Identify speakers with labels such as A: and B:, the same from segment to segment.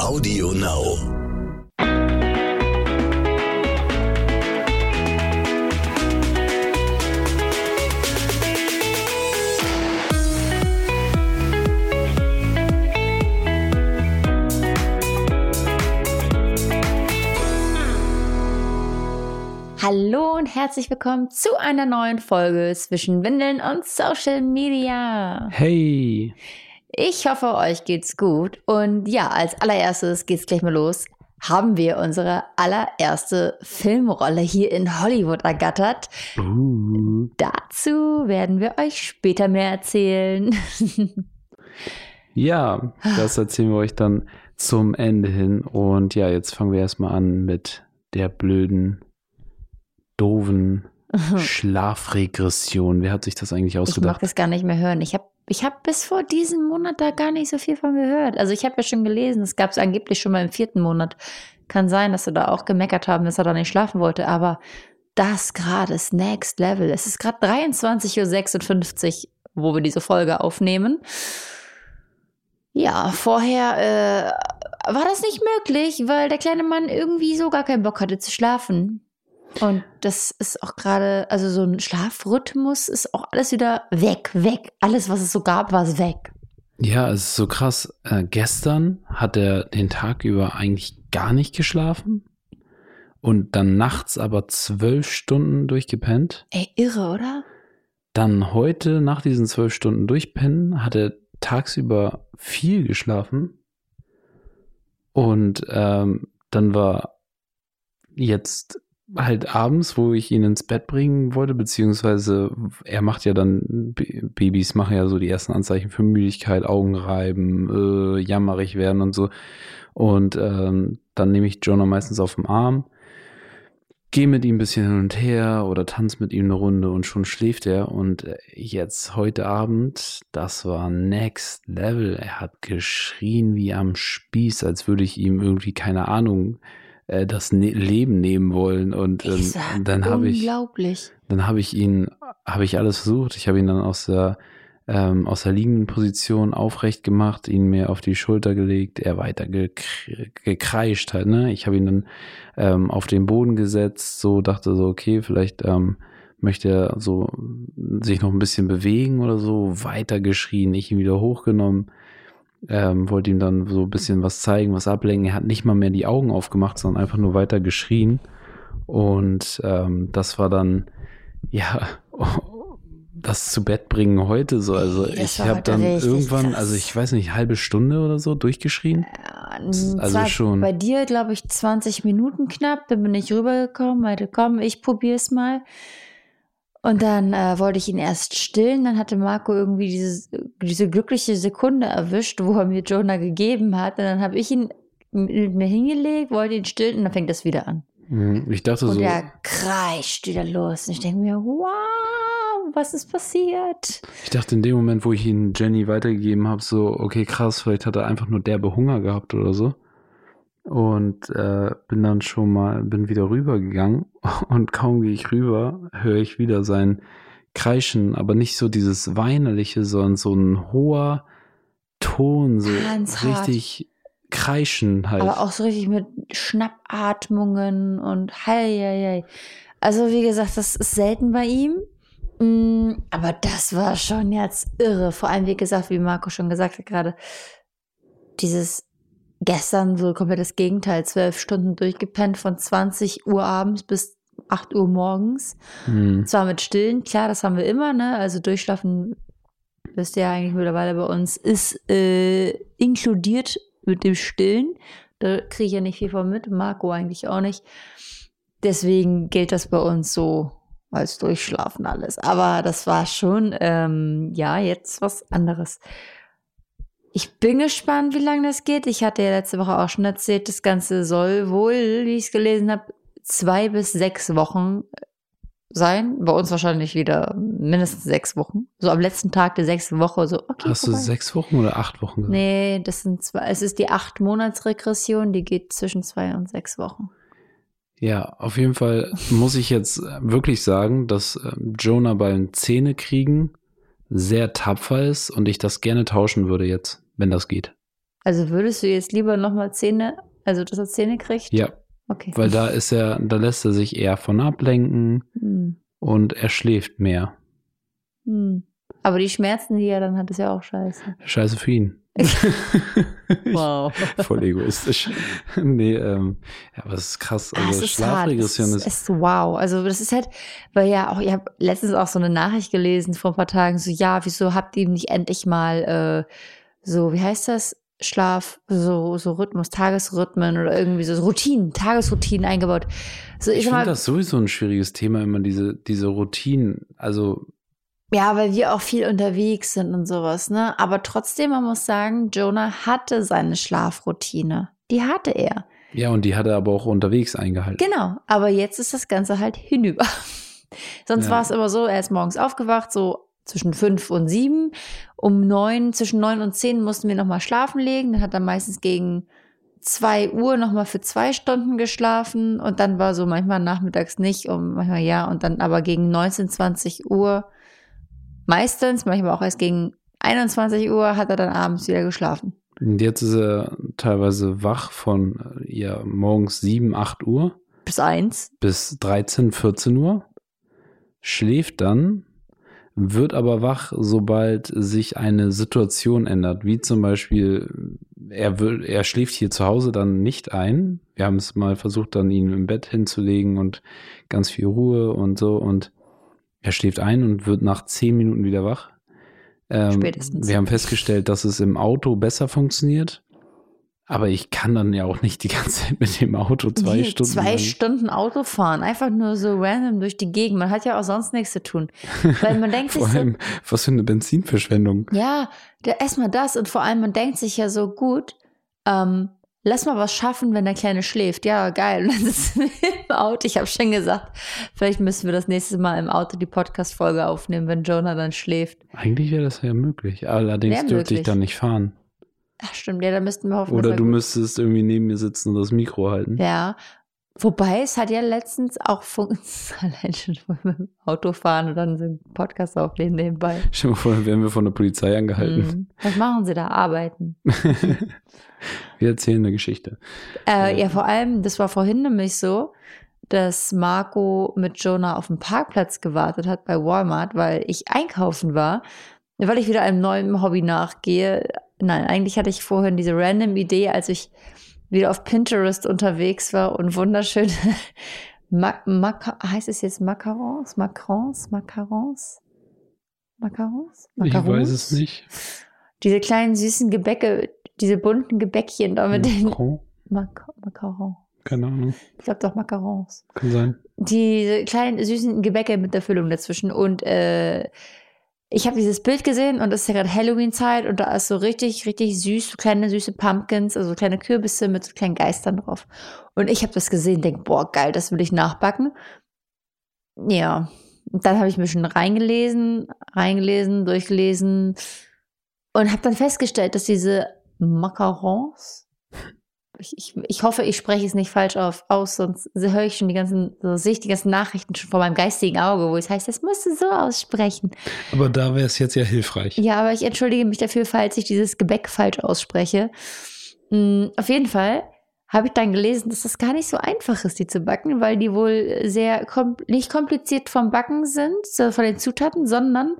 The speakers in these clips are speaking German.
A: Audio Now.
B: Hallo und herzlich willkommen zu einer neuen Folge zwischen Windeln und Social Media.
C: Hey.
B: Ich hoffe, euch geht's gut. Und ja, als allererstes geht's gleich mal los. Haben wir unsere allererste Filmrolle hier in Hollywood ergattert.
C: Uh.
B: Dazu werden wir euch später mehr erzählen.
C: ja, das erzählen wir euch dann zum Ende hin. Und ja, jetzt fangen wir erstmal an mit der blöden, doofen Schlafregression. Wer hat sich das eigentlich
B: Ich
C: ausgedacht?
B: mag das gar nicht mehr hören. Ich habe ich hab bis vor diesem Monat da gar nicht so viel von gehört. Also ich habe ja schon gelesen, es gab es angeblich schon mal im vierten Monat. Kann sein, dass sie da auch gemeckert haben, dass er da nicht schlafen wollte. Aber das gerade ist Next Level. Es ist gerade 23.56 Uhr, wo wir diese Folge aufnehmen. Ja, vorher äh, war das nicht möglich, weil der kleine Mann irgendwie so gar keinen Bock hatte zu schlafen. Und das ist auch gerade, also so ein Schlafrhythmus ist auch alles wieder weg, weg. Alles, was es so gab, war es weg.
C: Ja, es ist so krass. Äh, gestern hat er den Tag über eigentlich gar nicht geschlafen und dann nachts aber zwölf Stunden durchgepennt.
B: Ey, irre, oder?
C: Dann heute nach diesen zwölf Stunden durchpennen hat er tagsüber viel geschlafen und ähm, dann war jetzt halt abends, wo ich ihn ins Bett bringen wollte, beziehungsweise er macht ja dann, Babys machen ja so die ersten Anzeichen für Müdigkeit, Augenreiben, äh, jammerig werden und so. Und ähm, dann nehme ich Jonah meistens auf den Arm, gehe mit ihm ein bisschen hin und her oder tanze mit ihm eine Runde und schon schläft er. Und äh, jetzt heute Abend, das war next level. Er hat geschrien wie am Spieß, als würde ich ihm irgendwie, keine Ahnung, äh, das ne Leben nehmen wollen. Und ähm, dann habe ich,
B: unglaublich.
C: dann habe ich ihn, habe ich alles versucht. Ich habe ihn dann aus der ähm, aus der liegenden Position aufrecht gemacht, ihn mir auf die Schulter gelegt, er weiter gekr gekreischt halt, ne? Ich habe ihn dann ähm, auf den Boden gesetzt, so dachte so, okay, vielleicht ähm, möchte er so sich noch ein bisschen bewegen oder so, weiter geschrien, ich ihn wieder hochgenommen, ähm, wollte ihm dann so ein bisschen was zeigen, was ablenken. Er hat nicht mal mehr die Augen aufgemacht, sondern einfach nur weiter geschrien. Und ähm, das war dann, ja, das zu Bett bringen heute so. Also
B: Das
C: ich habe dann irgendwann,
B: krass.
C: also ich weiß nicht, halbe Stunde oder so durchgeschrien.
B: Ja,
C: also
B: zwar
C: schon.
B: Bei dir, glaube ich, 20 Minuten knapp. Dann bin ich rübergekommen, meinte, komm, ich probier's mal. Und dann äh, wollte ich ihn erst stillen. Dann hatte Marco irgendwie dieses, diese glückliche Sekunde erwischt, wo er mir Jonah gegeben hat. Und dann habe ich ihn mit mir hingelegt, wollte ihn stillen und dann fängt das wieder an.
C: Mhm. Ich dachte
B: Und
C: so,
B: er kreischt wieder los. Und ich denke mir, wow, was ist passiert?
C: ich dachte in dem Moment, wo ich ihn Jenny weitergegeben habe, so, okay, krass, vielleicht hat er einfach nur derbe Hunger gehabt oder so. Und äh, bin dann schon mal, bin wieder rübergegangen und kaum gehe ich rüber, höre ich wieder sein Kreischen, aber nicht so dieses weinerliche, sondern so ein hoher Ton, so
B: Ganz hart.
C: richtig kreischen halt.
B: Aber auch so richtig mit Schnappatmungen und hei, hei, hei. Also wie gesagt, das ist selten bei ihm. Mm, Aber das war schon jetzt irre. Vor allem, wie gesagt, wie Marco schon gesagt hat gerade, dieses gestern so komplett das Gegenteil. Zwölf Stunden durchgepennt von 20 Uhr abends bis 8 Uhr morgens.
C: Hm.
B: Zwar mit Stillen, klar, das haben wir immer, ne? Also durchschlafen, wisst ihr ja eigentlich mittlerweile bei uns, ist äh, inkludiert mit dem Stillen. Da kriege ich ja nicht viel von mit, Marco eigentlich auch nicht. Deswegen gilt das bei uns so als Durchschlafen alles. Aber das war schon, ähm, ja, jetzt was anderes. Ich bin gespannt, wie lange das geht. Ich hatte ja letzte Woche auch schon erzählt, das Ganze soll wohl, wie ich es gelesen habe, zwei bis sechs Wochen sein. Bei uns wahrscheinlich wieder mindestens sechs Wochen. So am letzten Tag der sechsten Woche, so, okay.
C: Hast du
B: vorbei.
C: sechs Wochen oder acht Wochen gesagt?
B: Nee, das sind zwei, es ist die acht Monatsregression, die geht zwischen zwei und sechs Wochen.
C: Ja, auf jeden Fall muss ich jetzt wirklich sagen, dass ähm, Jonah beim Zähne kriegen sehr tapfer ist und ich das gerne tauschen würde jetzt, wenn das geht.
B: Also würdest du jetzt lieber nochmal Zähne, also dass er Zähne kriegt?
C: Ja,
B: Okay.
C: weil da ist er, da lässt er sich eher von ablenken
B: Hm.
C: und er schläft mehr.
B: Hm. Aber die Schmerzen, die er dann hat, ist ja auch scheiße.
C: Scheiße für ihn.
B: Wow.
C: Voll egoistisch. nee, ähm, ja, aber es ist krass. Also
B: es ist hart.
C: Schlafregression
B: es
C: ist,
B: ist, ist wow. Also das ist halt, weil ja auch, ich habe letztens auch so eine Nachricht gelesen vor ein paar Tagen, so ja, wieso habt ihr nicht endlich mal äh, so, wie heißt das? Schlaf, so, so Rhythmus, Tagesrhythmen oder irgendwie so Routinen, Tagesroutinen eingebaut. So, ich,
C: ich finde das sowieso ein schwieriges Thema, immer diese, diese Routinen. Also,
B: ja, weil wir auch viel unterwegs sind und sowas, ne? Aber trotzdem, man muss sagen, Jonah hatte seine Schlafroutine. Die hatte er.
C: ja, und die hat er aber auch unterwegs eingehalten.
B: Genau, aber jetzt ist das Ganze halt hinüber. Sonst
C: Ja.
B: war es immer so, er ist morgens aufgewacht, so zwischen fünf und sieben. Um neun, zwischen neun und zehn mussten wir nochmal schlafen legen. Dann hat er meistens gegen zwei Uhr nochmal für zwei Stunden geschlafen. Und dann war so manchmal nachmittags nicht, um manchmal ja. Und dann aber gegen 19, 20 Uhr meistens, manchmal auch erst gegen 21 Uhr hat er dann abends wieder geschlafen.
C: Und jetzt ist er teilweise wach von äh, ja, morgens 7, 8 Uhr
B: Bis eins.
C: bis 13, 14 Uhr, schläft dann, wird aber wach, sobald sich eine Situation ändert, wie zum Beispiel, er, will, er schläft hier zu Hause dann nicht ein. Wir haben es mal versucht, dann ihn im Bett hinzulegen und ganz viel Ruhe und so und er schläft ein und wird nach 10 Minuten wieder wach. Ähm,
B: Spätestens.
C: Wir haben festgestellt, dass es im Auto besser funktioniert. Aber ich kann dann ja auch nicht die ganze Zeit mit dem Auto zwei
B: Nee,
C: Stunden.
B: Zwei
C: lang-
B: Stunden Auto fahren, einfach nur so random durch die Gegend. Man hat ja auch sonst nichts zu tun. Weil man denkt sich
C: Vor
B: so,
C: allem, was für eine Benzinverschwendung.
B: ja, der- erstmal das und vor allem man denkt sich ja so gut, ähm, lass mal was schaffen, wenn der Kleine schläft. Ja, geil. Und dann sitzen wir im Auto. Ich habe schon gesagt, vielleicht müssen wir das nächste Mal im Auto die Podcast-Folge aufnehmen, wenn Jonah dann schläft.
C: Eigentlich wäre das ja möglich. Allerdings
B: Wär
C: dürfte ich dann nicht fahren.
B: Ach stimmt, ja, da müssten wir hoffen,
C: Oder
B: er
C: du
B: gut-
C: müsstest irgendwie neben mir sitzen und das Mikro halten.
B: Ja. Wobei es hat ja letztens auch funktioniert, allein schon mit dem Auto fahren und dann so einen Podcast aufnehmen nebenbei.
C: Stell dir vor, wären wir von der Polizei angehalten.
B: Mhm. Was machen sie da? Arbeiten.
C: wir erzählen eine Geschichte.
B: Äh, ja, vor allem, das war vorhin nämlich so, dass Marco mit Jonah auf dem Parkplatz gewartet hat bei Walmart, weil ich einkaufen war, weil ich wieder einem neuen Hobby nachgehe. Nein, eigentlich hatte ich vorhin diese random Idee, als ich wieder auf Pinterest unterwegs war und wunderschöne Ma Maca heißt es jetzt Macarons? Macarons? Macarons? Macarons?
C: Ich weiß es nicht.
B: Diese kleinen süßen Gebäcke, diese bunten Gebäckchen da mit den
C: Macron?
B: Mac Macarons.
C: Keine Ahnung.
B: Ich glaube doch Macarons.
C: Kann sein.
B: Diese kleinen süßen Gebäcke mit der Füllung dazwischen. Und äh, ich habe dieses Bild gesehen und es ist ja gerade Halloween-Zeit und da ist so richtig, richtig süß, so kleine süße Pumpkins, also kleine Kürbisse mit so kleinen Geistern drauf. Und ich habe das gesehen, denke, boah, geil, das will ich nachbacken. Ja, und dann habe ich mir schon reingelesen, reingelesen, durchgelesen und habe dann festgestellt, dass diese Macarons, ich, ich, ich hoffe, ich spreche es nicht falsch auf, aus, sonst höre ich schon die ganzen, so sehe ich die ganzen Nachrichten schon vor meinem geistigen Auge, wo es heißt, das musst du so aussprechen.
C: Aber da wäre es jetzt ja hilfreich.
B: Ja, aber ich entschuldige mich dafür, falls ich dieses Gebäck falsch ausspreche. Mm, Auf jeden Fall habe ich dann gelesen, dass das gar nicht so einfach ist, die zu backen, weil die wohl sehr kom nicht kompliziert vom Backen sind, so von den Zutaten, sondern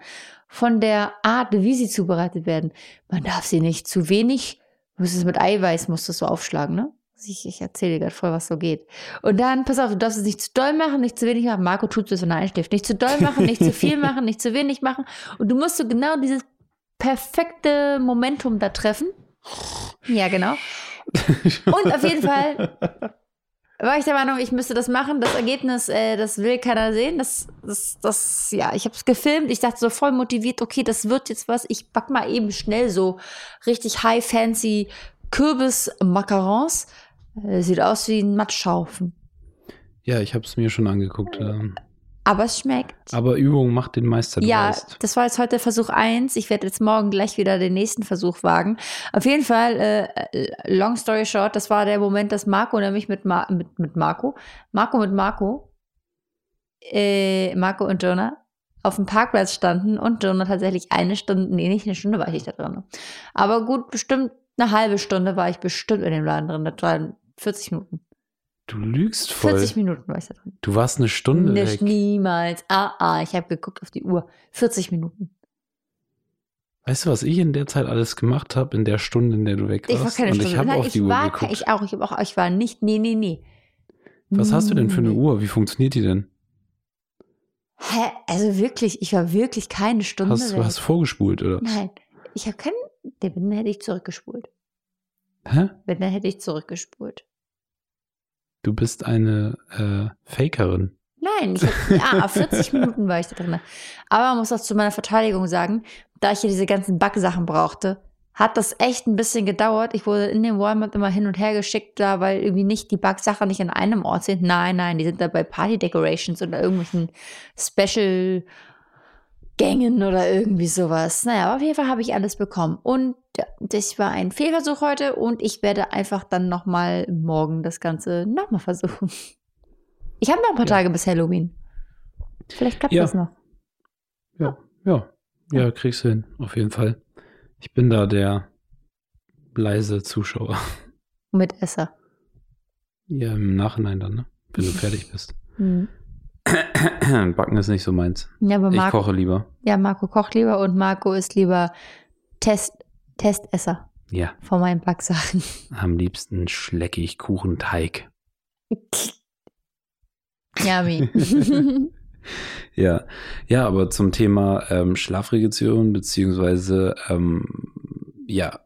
B: von der Art, wie sie zubereitet werden. Man darf sie nicht zu wenig, muss es mit Eiweiß, musst du so aufschlagen, ne? Ich, ich erzähle dir gerade voll, was so geht. Und dann, pass auf, du darfst es nicht zu doll machen, nicht zu wenig machen. Marco tut es, wenn er einschläft. Nicht zu doll machen, nicht zu viel machen, nicht zu wenig machen. Und du musst so genau dieses perfekte Momentum da treffen. Ja, genau. Und auf jeden Fall war ich der Meinung, ich müsste das machen. Das Ergebnis, äh, das will keiner sehen. Das, das, das, ja, ich habe es gefilmt. Ich dachte so voll motiviert, okay, das wird jetzt was. Ich back mal eben schnell so richtig high fancy Kürbis-Macarons. Äh, sieht aus wie ein Matschhaufen.
C: Ja, ich habe es mir schon angeguckt. ähm.
B: Aber es schmeckt.
C: Aber Übung macht den Meister, du
B: Ja,
C: weißt.
B: das war jetzt heute Versuch eins. Ich werde jetzt morgen gleich wieder den nächsten Versuch wagen. Auf jeden Fall, äh, long story short, das war der Moment, dass Marco nämlich mit, Ma mit, mit Marco, Marco mit Marco, äh, Marco und Jonah auf dem Parkplatz standen und Jonah tatsächlich eine Stunde, nee, nicht eine Stunde war ich da drin. Aber gut, bestimmt Eine halbe Stunde war ich bestimmt in dem Laden drin. Das waren 40 Minuten.
C: Du lügst voll.
B: 40 Minuten war ich da drin.
C: Du warst eine Stunde
B: Nicht
C: weg.
B: niemals. Ah, ah, ich habe geguckt auf die Uhr. 40 Minuten.
C: Weißt du, was ich in der Zeit alles gemacht habe, in der Stunde, in der du weg warst?
B: Ich war keine
C: Und
B: Stunde.
C: ich habe auf die Uhr
B: war,
C: geguckt.
B: Ich auch. Ich, hab auch. ich war nicht. Nee, nee, nee.
C: was hast du denn für eine. Uhr? Wie funktioniert die denn?
B: Hä? Also wirklich, ich war wirklich keine Stunde
C: Hast du
B: weg.
C: hast vorgespult, oder?
B: Nein, ich habe keinen. Wenn, dann hätte ich zurückgespult.
C: Hä?
B: Wenn, dann hätte ich zurückgespult.
C: Du bist eine äh, Fakerin.
B: Nein, ich hab, ja, 40 Minuten war ich da drin. Aber man muss auch zu meiner Verteidigung sagen, da ich ja diese ganzen Backsachen brauchte, hat das echt ein bisschen gedauert. Ich wurde in den Walmart immer hin und her geschickt, da, weil irgendwie nicht die Backsachen nicht an einem Ort sind. Nein, nein, die sind da bei Party Decorations oder irgendwelchen Special Gängen oder irgendwie sowas. Naja, aber auf jeden Fall habe ich alles bekommen. Und ja, das war ein Fehlversuch heute und ich werde einfach dann nochmal morgen das Ganze nochmal versuchen. Ich habe noch ein paar
C: Ja.
B: Tage bis Halloween. Vielleicht klappt
C: Ja.
B: das noch.
C: Ja, ja, ja, kriegst du hin, auf jeden Fall. Ich bin da der leise Zuschauer.
B: Mit Esser.
C: Ja, im Nachhinein dann, ne? Wenn du fertig bist.
B: Hm.
C: Backen ist nicht so meins.
B: Ja, aber
C: Ich
B: Marco,
C: koche lieber.
B: ja, Marco kocht lieber und Marco ist lieber Test, Testesser
C: Ja,
B: von meinen Backsachen.
C: am liebsten schlecke ich Kuchenteig.
B: Yummy.
C: Ja, ja, aber zum Thema ähm, Schlafregulation beziehungsweise ähm, ja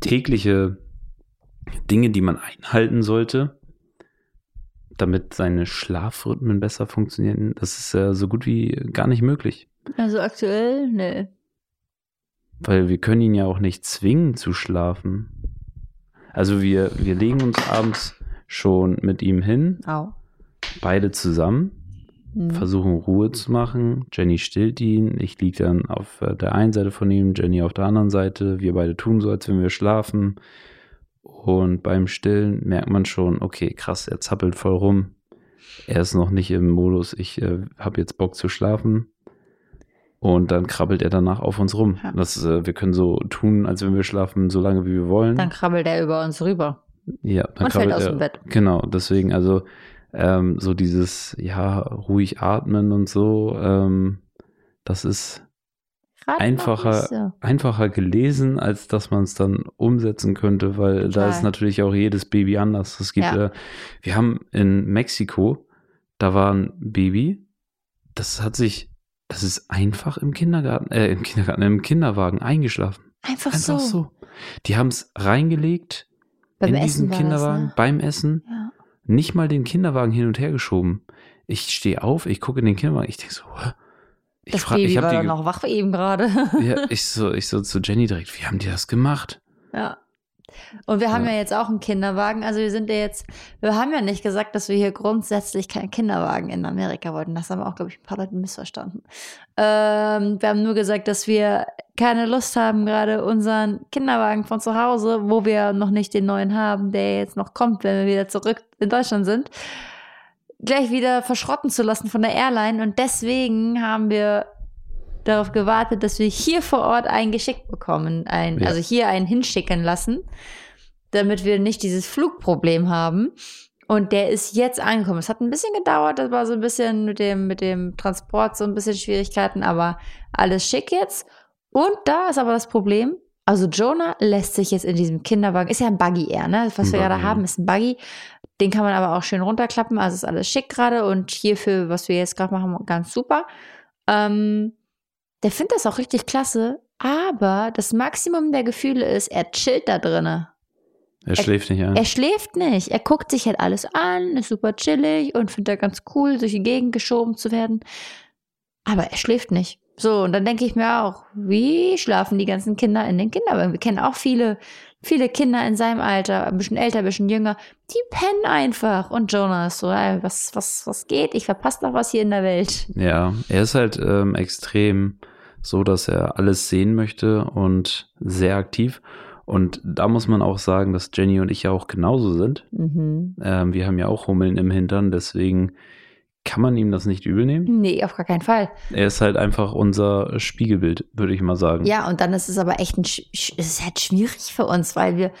C: tägliche Dinge, die man einhalten sollte, damit seine Schlafrhythmen besser funktionieren, das ist äh, so gut wie gar nicht möglich,
B: also aktuell, ne.
C: weil wir können ihn ja auch nicht zwingen zu schlafen. Also wir wir legen uns abends schon mit ihm hin,
B: Au.
C: beide zusammen.
B: Hm.
C: versuchen Ruhe zu machen. Jenny stillt ihn. Ich liege dann auf äh, der einen Seite von ihm, Jenny auf der anderen Seite. Wir beide tun so, als wenn wir schlafen. Und beim Stillen merkt man schon, okay, krass, er zappelt voll rum. Er ist noch nicht im Modus, ich äh, habe jetzt Bock zu schlafen. Und dann krabbelt er danach auf uns rum.
B: Ja.
C: Das, äh, wir können so tun, als wenn wir schlafen, so lange wie wir wollen.
B: Dann krabbelt er über uns rüber.
C: Ja, dann
B: Und fällt
C: krabbelt
B: aus
C: er-
B: dem Bett.
C: Genau, deswegen, also ähm, so dieses, ja, ruhig atmen und so, ähm, das ist
B: Noch
C: Einfacher-
B: so.
C: einfacher gelesen, als dass man es dann umsetzen könnte, weil da
B: Total.
C: ist natürlich auch jedes Baby anders. Es gibt,
B: Ja.
C: äh, wir haben in Mexiko, da war ein Baby, das hat sich, das ist einfach im Kindergarten, äh, im Kindergarten, im Kinderwagen eingeschlafen.
B: Einfach,
C: Einfach
B: so.
C: so. Die haben es reingelegt
B: Beim
C: in
B: Essen
C: diesen Kinderwagen,
B: Das, ne?
C: beim Essen
B: ja.
C: nicht mal den Kinderwagen hin und her geschoben. Ich stehe auf, ich gucke in den Kinderwagen, ich denke so, hä? Ich
B: Das
C: frag-
B: Baby war
C: die
B: noch wach eben gerade.
C: ja, ich so, ich so zu Jenny direkt, wie haben die das gemacht?
B: Ja. Und wir haben
C: Ja.
B: ja. jetzt auch einen Kinderwagen. Also wir sind ja jetzt, wir haben ja nicht gesagt, dass wir hier grundsätzlich keinen Kinderwagen in Amerika wollten. Das haben auch, glaube ich, ein paar Leute missverstanden. Ähm, wir haben nur gesagt, dass wir keine Lust haben, gerade unseren Kinderwagen von zu Hause, wo wir noch nicht den neuen haben, der jetzt noch kommt, wenn wir wieder zurück in Deutschland sind, gleich wieder verschrotten zu lassen von der Airline. Und deswegen haben wir darauf gewartet, dass wir hier vor Ort einen geschickt bekommen, ein,
C: Ja.
B: also hier einen hinschicken lassen, damit wir nicht dieses Flugproblem haben. Und der ist jetzt angekommen. Es hat ein bisschen gedauert, das war so ein bisschen mit dem, mit dem Transport so ein bisschen Schwierigkeiten, aber alles schick jetzt. Und da ist aber das Problem, also Jonah lässt sich jetzt in diesem Kinderwagen, ist ja ein Buggy eher, ne? Was
C: Ein
B: wir gerade
C: Buggy,
B: haben,
C: ja.
B: ist ein Buggy. Den kann man aber auch schön runterklappen, also ist alles schick gerade und hierfür, was wir jetzt gerade machen, ganz super. Ähm, der findet das auch richtig klasse, aber das Maximum der Gefühle ist, er chillt da drinne.
C: Er schläft nicht ein.
B: Er schläft nicht. Er guckt sich halt alles an, ist super chillig und findet er ganz cool, durch die Gegend geschoben zu werden. Aber er schläft nicht. So, und dann denke ich mir auch, wie schlafen die ganzen Kinder in den Kinderwagen? Wir kennen auch viele, viele Kinder in seinem Alter, ein bisschen älter, ein bisschen jünger, die pennen einfach. Und Jonas so, ey, was, was, was geht? Ich verpasse doch was hier in der Welt.
C: Ja, er ist halt ähm, extrem so, dass er alles sehen möchte und sehr aktiv. Und da muss man auch sagen, dass Jenny und ich ja auch genauso sind.
B: Mhm.
C: Ähm, wir haben ja auch Hummeln im Hintern, deswegen kann man ihm das nicht übel nehmen.
B: Nee, auf gar keinen Fall.
C: Er ist halt einfach unser Spiegelbild, würde ich mal sagen.
B: Ja, und dann ist es aber echt ein, es ist halt schwierig für uns, weil wir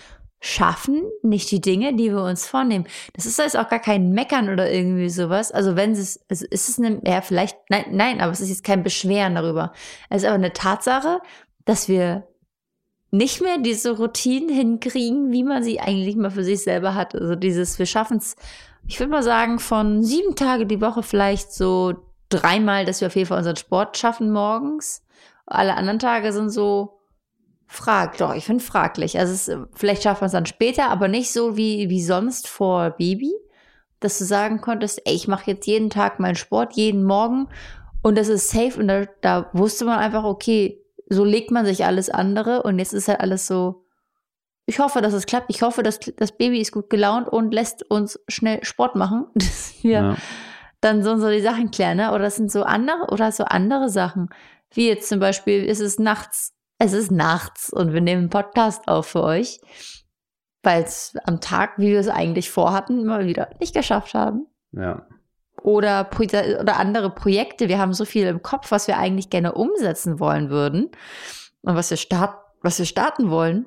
B: schaffen nicht die Dinge, die wir uns vornehmen. Das ist jetzt auch gar kein Meckern oder irgendwie sowas. Also wenn es, also ist es eine, ja, vielleicht, nein, nein, aber es ist jetzt kein Beschweren darüber. Es ist aber eine Tatsache, dass wir nicht mehr diese Routinen hinkriegen, wie man sie eigentlich mal für sich selber hat. Also dieses, wir schaffen es, ich würde mal sagen, von sieben Tage die Woche vielleicht so dreimal, dass wir auf jeden Fall unseren Sport schaffen morgens. Alle anderen Tage sind so frag, doch, ich finde fraglich. Also es, vielleicht schafft man es dann später, aber nicht so wie, wie sonst vor Baby, dass du sagen konntest, ey, ich mache jetzt jeden Tag meinen Sport, jeden Morgen und das ist safe und da, da wusste man einfach, okay, so legt man sich alles andere und jetzt ist halt alles so, ich hoffe, dass es klappt. Ich hoffe, dass das Baby ist gut gelaunt und lässt uns schnell Sport machen, dass wir
C: Ja.
B: dann so, so die Sachen klären, ne? Oder das sind so andere, oder so andere Sachen. Wie jetzt zum Beispiel, ist es nachts, es ist nachts und wir nehmen einen Podcast auf für euch, weil es am Tag, wie wir es eigentlich vorhatten, mal wieder nicht geschafft haben.
C: ja.
B: Oder, oder andere Projekte. Wir haben so viel im Kopf, was wir eigentlich gerne umsetzen wollen würden und was wir, start, was wir starten wollen.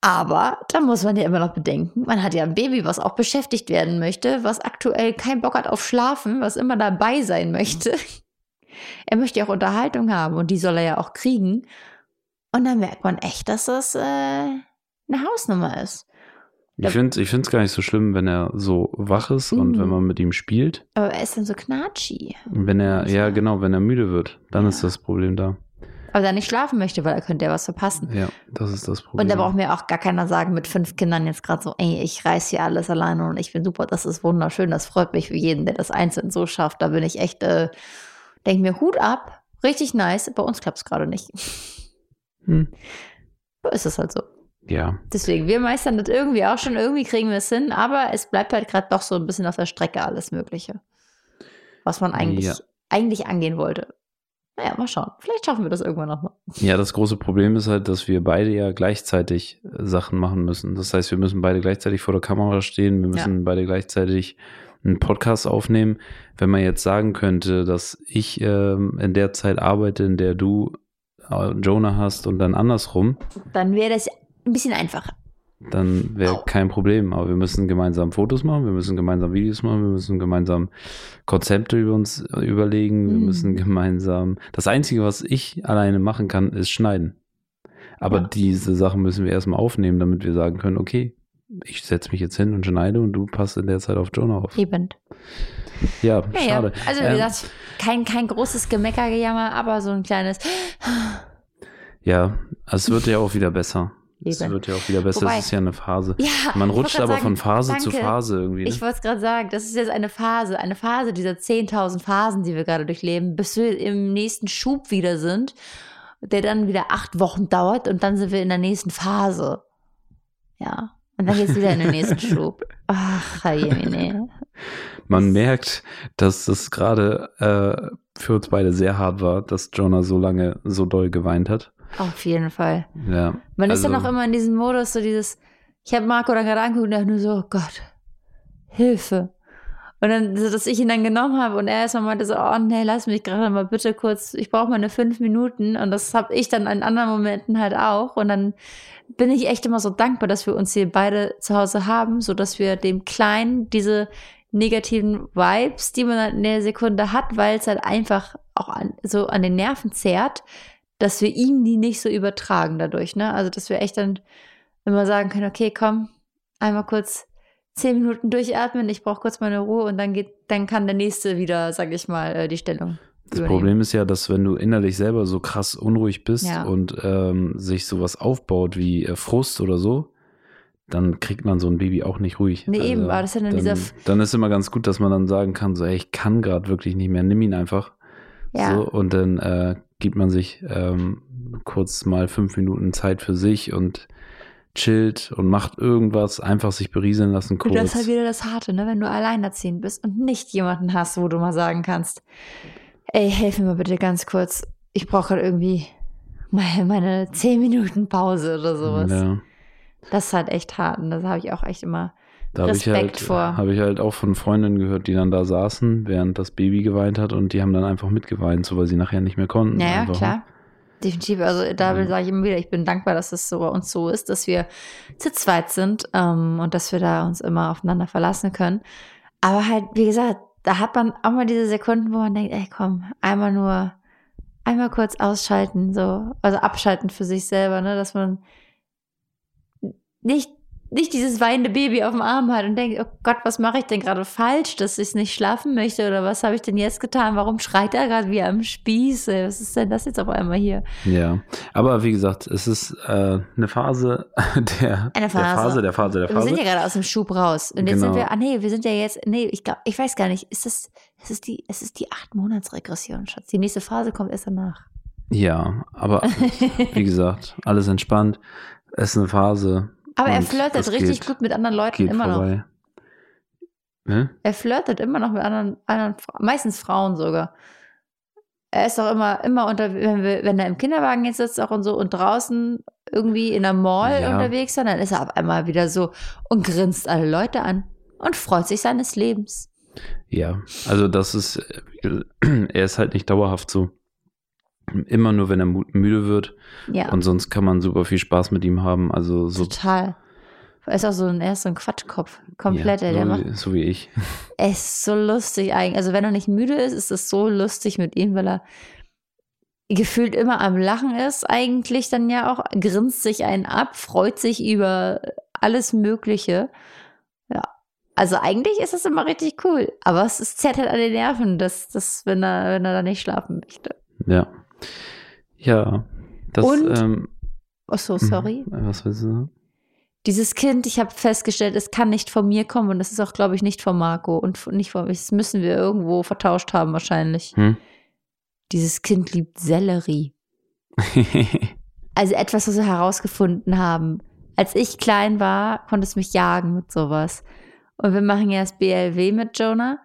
B: Aber da muss man ja immer noch bedenken, man hat ja ein Baby, was auch beschäftigt werden möchte, was aktuell keinen Bock hat auf Schlafen, was immer dabei sein möchte. Er möchte ja auch Unterhaltung haben und die soll er ja auch kriegen. Und dann merkt man echt, dass das äh, eine Hausnummer ist.
C: Ich finde es gar nicht so schlimm, wenn er so wach ist und
B: Mhm.
C: wenn man mit ihm spielt.
B: Aber er ist dann so knatschi.
C: Wenn er, ja genau, wenn er müde wird, dann
B: Ja.
C: ist das Problem da.
B: Aber dann nicht schlafen möchte, weil er könnte ja was verpassen.
C: Ja, das ist das Problem.
B: Und da braucht mir auch gar keiner sagen mit fünf Kindern jetzt gerade so, ey, ich reiß hier alles alleine und ich bin super, das ist wunderschön, das freut mich für jeden, der das einzeln so schafft. Da bin ich echt, äh, denke mir, Hut ab, richtig nice. Bei uns klappt es gerade nicht.
C: Hm.
B: So ist es halt so.
C: Ja,
B: Deswegen, wir meistern das irgendwie auch schon, irgendwie kriegen wir es hin, aber es bleibt halt gerade doch so ein bisschen auf der Strecke alles Mögliche. Was man eigentlich,
C: Ja.
B: eigentlich angehen wollte. Naja, mal schauen. Vielleicht schaffen wir das irgendwann nochmal.
C: Ja, das große Problem ist halt, dass wir beide ja gleichzeitig äh, Sachen machen müssen. Das heißt, wir müssen beide gleichzeitig vor der Kamera stehen, wir müssen beide gleichzeitig einen Podcast aufnehmen. Wenn man jetzt sagen könnte, dass ich ähm, in der Zeit arbeite, in der du äh, Jonah hast und dann andersrum,
B: Dann wäre das ein bisschen einfacher.
C: Dann wäre kein Problem. Aber wir müssen gemeinsam Fotos machen, wir müssen gemeinsam Videos machen, wir müssen gemeinsam Konzepte über uns äh, überlegen, wir
B: Mhm.
C: müssen gemeinsam. Das Einzige, was ich alleine machen kann, ist schneiden. Aber
B: Ja.
C: diese Sachen müssen wir erstmal aufnehmen, damit wir sagen können, okay, ich setze mich jetzt hin und schneide und du passt in der Zeit auf Jonah auf.
B: Eben.
C: Ja,
B: Ja,
C: schade.
B: ja. Also wie
C: Ähm,
B: gesagt, kein, kein großes Gemeckergejammer, aber so ein kleines
C: ja, es wird ja auch wieder besser. Es wird ja auch wieder besser.
B: Wobei-
C: es ist ja eine Phase.
B: Ja,
C: Man rutscht aber
B: sagen,
C: von Phase zu
B: danke.
C: Phase irgendwie. Ne?
B: Ich wollte es gerade sagen, das ist jetzt eine Phase, eine Phase dieser 10.000 Phasen, die wir gerade durchleben, bis wir im nächsten Schub wieder sind, der dann wieder acht Wochen dauert und dann sind wir in der nächsten Phase. Ja. Und dann geht's wieder in den nächsten Schub. Ach, Jemine.
C: Man merkt, dass das gerade äh, für uns beide sehr hart war, dass Jonah so lange so doll geweint hat.
B: Auf jeden Fall.
C: Ja.
B: Man ist dann
C: also-
B: auch immer in diesem Modus, so dieses, ich habe Marco dann gerade angeguckt und dachte nur so, oh Gott, Hilfe. Und dann, so, dass ich ihn dann genommen habe und er erstmal meinte so, oh nee, lass mich gerade mal bitte kurz, ich brauche meine fünf Minuten. Und das habe ich dann in anderen Momenten halt auch. Und dann bin ich echt immer so dankbar, dass wir uns hier beide zu Hause haben, so dass wir dem Kleinen diese negativen Vibes, die man halt in der Sekunde hat, weil es halt einfach auch an, so an den Nerven zehrt, dass wir ihm die nicht so übertragen dadurch, ne? Also, dass wir echt dann immer sagen können, okay, komm, einmal kurz zehn Minuten durchatmen, ich brauche kurz meine Ruhe und dann geht, dann kann der nächste wieder, sag ich mal, äh, die Stellung.
C: Das
B: übernehmen.
C: Problem ist ja, dass wenn du innerlich selber so krass unruhig bist
B: Ja.
C: und ähm, sich sowas aufbaut wie äh, Frust oder so, dann kriegt man so ein Baby auch nicht ruhig. Also
B: Nee, eben, aber das ist ja dann
C: dann,
B: dieser F-
C: dann ist immer ganz gut, dass man dann sagen kann, so, ey, ich kann gerade wirklich nicht mehr, nimm ihn einfach.
B: Ja.
C: So, und dann äh, gibt man sich ähm, kurz mal fünf Minuten Zeit für sich und chillt und macht irgendwas, einfach sich berieseln lassen kurz.
B: das ist halt wieder das Harte, ne? Wenn du alleinerziehend bist und nicht jemanden hast, wo du mal sagen kannst, ey, helf mir mal bitte ganz kurz. Ich brauche gerade irgendwie mal meine zehn Minuten Pause oder sowas.
C: ja.
B: Das ist halt echt hart. Und das habe ich auch echt immer
C: Da habe ich,
B: Respekt
C: halt,
B: vor.
C: hab ich halt auch von Freundinnen gehört, die dann da saßen, während das Baby geweint hat und die haben dann einfach mitgeweint, so weil sie nachher nicht mehr konnten.
B: Ja, ja,
C: einfach.
B: klar. Definitiv. Also da
C: Ja.
B: sage ich immer wieder, ich bin dankbar, dass es so bei uns so ist, dass wir zu zweit sind ähm, und dass wir da uns immer aufeinander verlassen können. Aber halt, wie gesagt, da hat man auch mal diese Sekunden, wo man denkt, ey komm, einmal nur, einmal kurz ausschalten, so, also abschalten für sich selber, ne, dass man nicht nicht dieses weinende Baby auf dem Arm hat und denkt, oh Gott, was mache ich denn gerade falsch, dass ich nicht schlafen möchte oder was habe ich denn jetzt getan? Warum schreit er gerade wie am Spieß? ey? Was ist denn das jetzt auf einmal hier?
C: Ja, aber wie gesagt, es ist äh, eine Phase der,
B: Eine
C: der
B: Phase.
C: Phase, der Phase, der
B: Wir
C: Phase.
B: sind ja gerade aus dem Schub raus. Und jetzt
C: Genau.
B: sind wir, ah nee, wir sind ja jetzt, nee, ich glaube, ich weiß gar nicht, ist das, es ist die, es ist die acht Monatsregression, Schatz. Die nächste Phase kommt erst danach.
C: Ja, aber wie gesagt, alles entspannt. Es ist eine Phase.
B: Aber er flirtet richtig
C: geht-
B: gut mit anderen Leuten immer noch.
C: vorbei. Ne?
B: Er flirtet immer noch mit anderen, anderen meistens Frauen sogar. Er ist auch immer, immer unter, wenn, wir, wenn er im Kinderwagen jetzt sitzt auch und so und draußen irgendwie in der Mall
C: Ja.
B: unterwegs ist, dann ist er auf einmal wieder so und grinst alle Leute an und freut sich seines Lebens.
C: Ja, also das ist, äh, er ist halt nicht dauerhaft so. Immer nur, wenn er müde wird.
B: Ja,
C: Und sonst kann man super viel Spaß mit ihm haben. Also so.
B: total. Er ist auch so ein, er ist so ein Quatschkopf. Komplett,
C: ja,
B: ey, der
C: so,
B: macht,
C: wie, so wie ich.
B: er ist so lustig eigentlich. Also wenn er nicht müde ist, ist es so lustig mit ihm, weil er gefühlt immer am Lachen ist, eigentlich dann ja auch, grinst sich einen ab, freut sich über alles Mögliche. Ja. Also eigentlich ist es immer richtig cool. Aber es zerrt halt an den Nerven, dass, dass wenn er, wenn er da nicht schlafen möchte.
C: Ja. Ja. Das,
B: Und-
C: ähm,
B: Oh so, sorry.
C: mhm, Was willst du sagen?
B: Dieses Kind, ich habe festgestellt, es kann nicht von mir kommen und es ist auch, glaube ich, nicht von Marco und nicht von Das müssen wir irgendwo vertauscht haben wahrscheinlich.
C: Hm?
B: Dieses Kind liebt Sellerie. Also etwas, was wir herausgefunden haben. Als ich klein war, konnte es mich jagen mit sowas. Und wir machen ja das BLW mit Jonah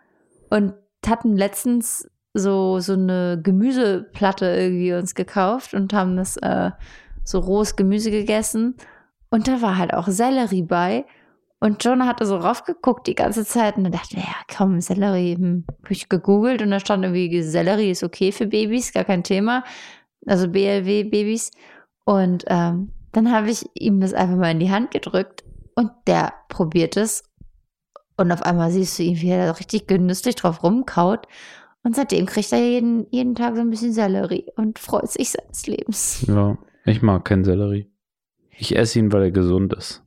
B: und hatten letztens so, so eine Gemüseplatte irgendwie uns gekauft und haben das äh, so rohes Gemüse gegessen. Und da war halt auch Sellerie bei. Und Jonah hatte so raufgeguckt die ganze Zeit und dachte, ja, komm, Sellerie. Hm. Hab ich gegoogelt und da stand irgendwie, Sellerie ist okay für Babys, gar kein Thema. Also BLW-Babys. Und ähm, dann habe ich ihm das einfach mal in die Hand gedrückt und der probiert es. Und auf einmal siehst du ihn, wie er da richtig genüsslich drauf rumkaut. Und seitdem kriegt er jeden, jeden Tag so ein bisschen Sellerie und freut sich seines Lebens.
C: ja, ich mag keinen Sellerie. Ich esse ihn, weil er gesund ist.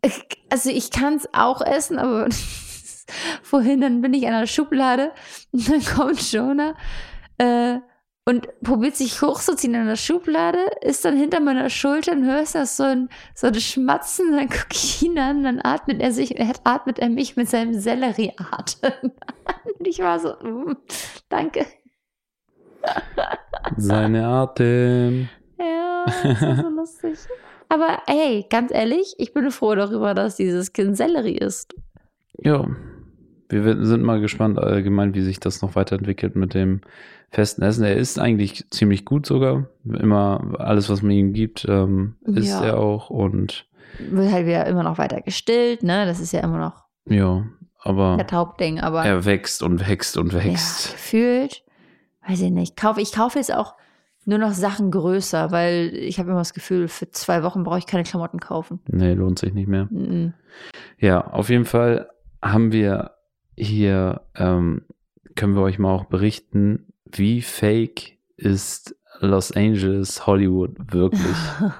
B: Also ich kann es auch essen, aber vorhin dann bin ich an der Schublade und dann kommt Jonah äh, und probiert sich hochzuziehen in der Schublade, ist dann hinter meiner Schulter und hörst das so ein, so ein Schmatzen, dann gucke ich ihn an, dann atmet er sich, er atmet er mich mit seinem Sellerieatem an. Und ich war so, mm, danke.
C: Seine Atem.
B: Ja, das war so lustig. Aber hey, ganz ehrlich, ich bin froh darüber, dass dieses Kind Sellerie ist.
C: Ja, wir sind mal gespannt allgemein, wie sich das noch weiterentwickelt mit dem festen Essen. Er ist eigentlich ziemlich gut sogar. Immer alles, was man ihm gibt, ähm, isst
B: Ja.
C: er auch. Und
B: wird halt wieder immer noch weiter gestillt, ne? Das ist ja immer noch
C: ja, aber
B: das Hauptding, aber
C: er wächst und wächst und
B: ja,
C: wächst.
B: gefühlt, weiß ich nicht. Kaufe, ich kaufe jetzt auch nur noch Sachen größer, weil ich habe immer das Gefühl, für zwei Wochen brauche ich keine Klamotten kaufen.
C: Nee, lohnt sich nicht mehr.
B: Mhm.
C: Ja, auf jeden Fall haben wir hier, ähm, können wir euch mal auch berichten, wie fake ist Los Angeles, Hollywood wirklich.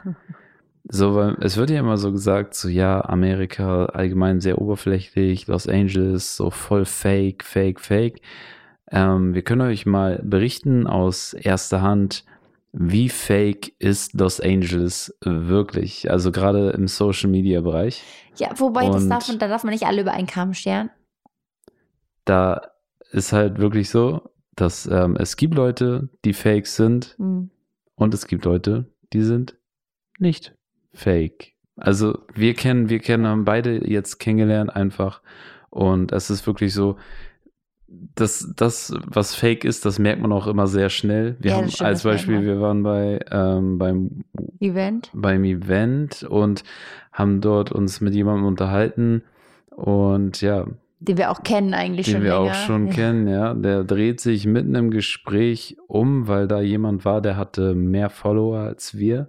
C: So, weil es wird ja immer so gesagt, so ja, Amerika allgemein sehr oberflächlich, Los Angeles so voll fake, fake, fake. Ähm, wir können euch mal berichten aus erster Hand, wie fake ist Los Angeles wirklich? Also gerade im Social Media Bereich.
B: ja, wobei das
C: Und-
B: darf man, da darf man nicht alle über einen Kamm scheren.
C: Da ist halt wirklich so, dass ähm, es gibt Leute, die fake sind
B: Mhm.
C: und es gibt Leute, die sind nicht fake. Also wir kennen, wir kennen, haben beide jetzt kennengelernt einfach und es ist wirklich so, dass das, was fake ist, das merkt man auch immer sehr schnell. Wir
B: Ja,
C: haben als Beispiel, wir waren bei ähm, beim
B: Event.
C: beim Event und haben dort uns mit jemandem unterhalten Und ja,
B: Den wir auch kennen eigentlich
C: den
B: schon
C: wir
B: länger.
C: auch schon
B: ja.
C: kennen, ja. Der dreht sich mitten im Gespräch um, weil da jemand war, der hatte mehr Follower als wir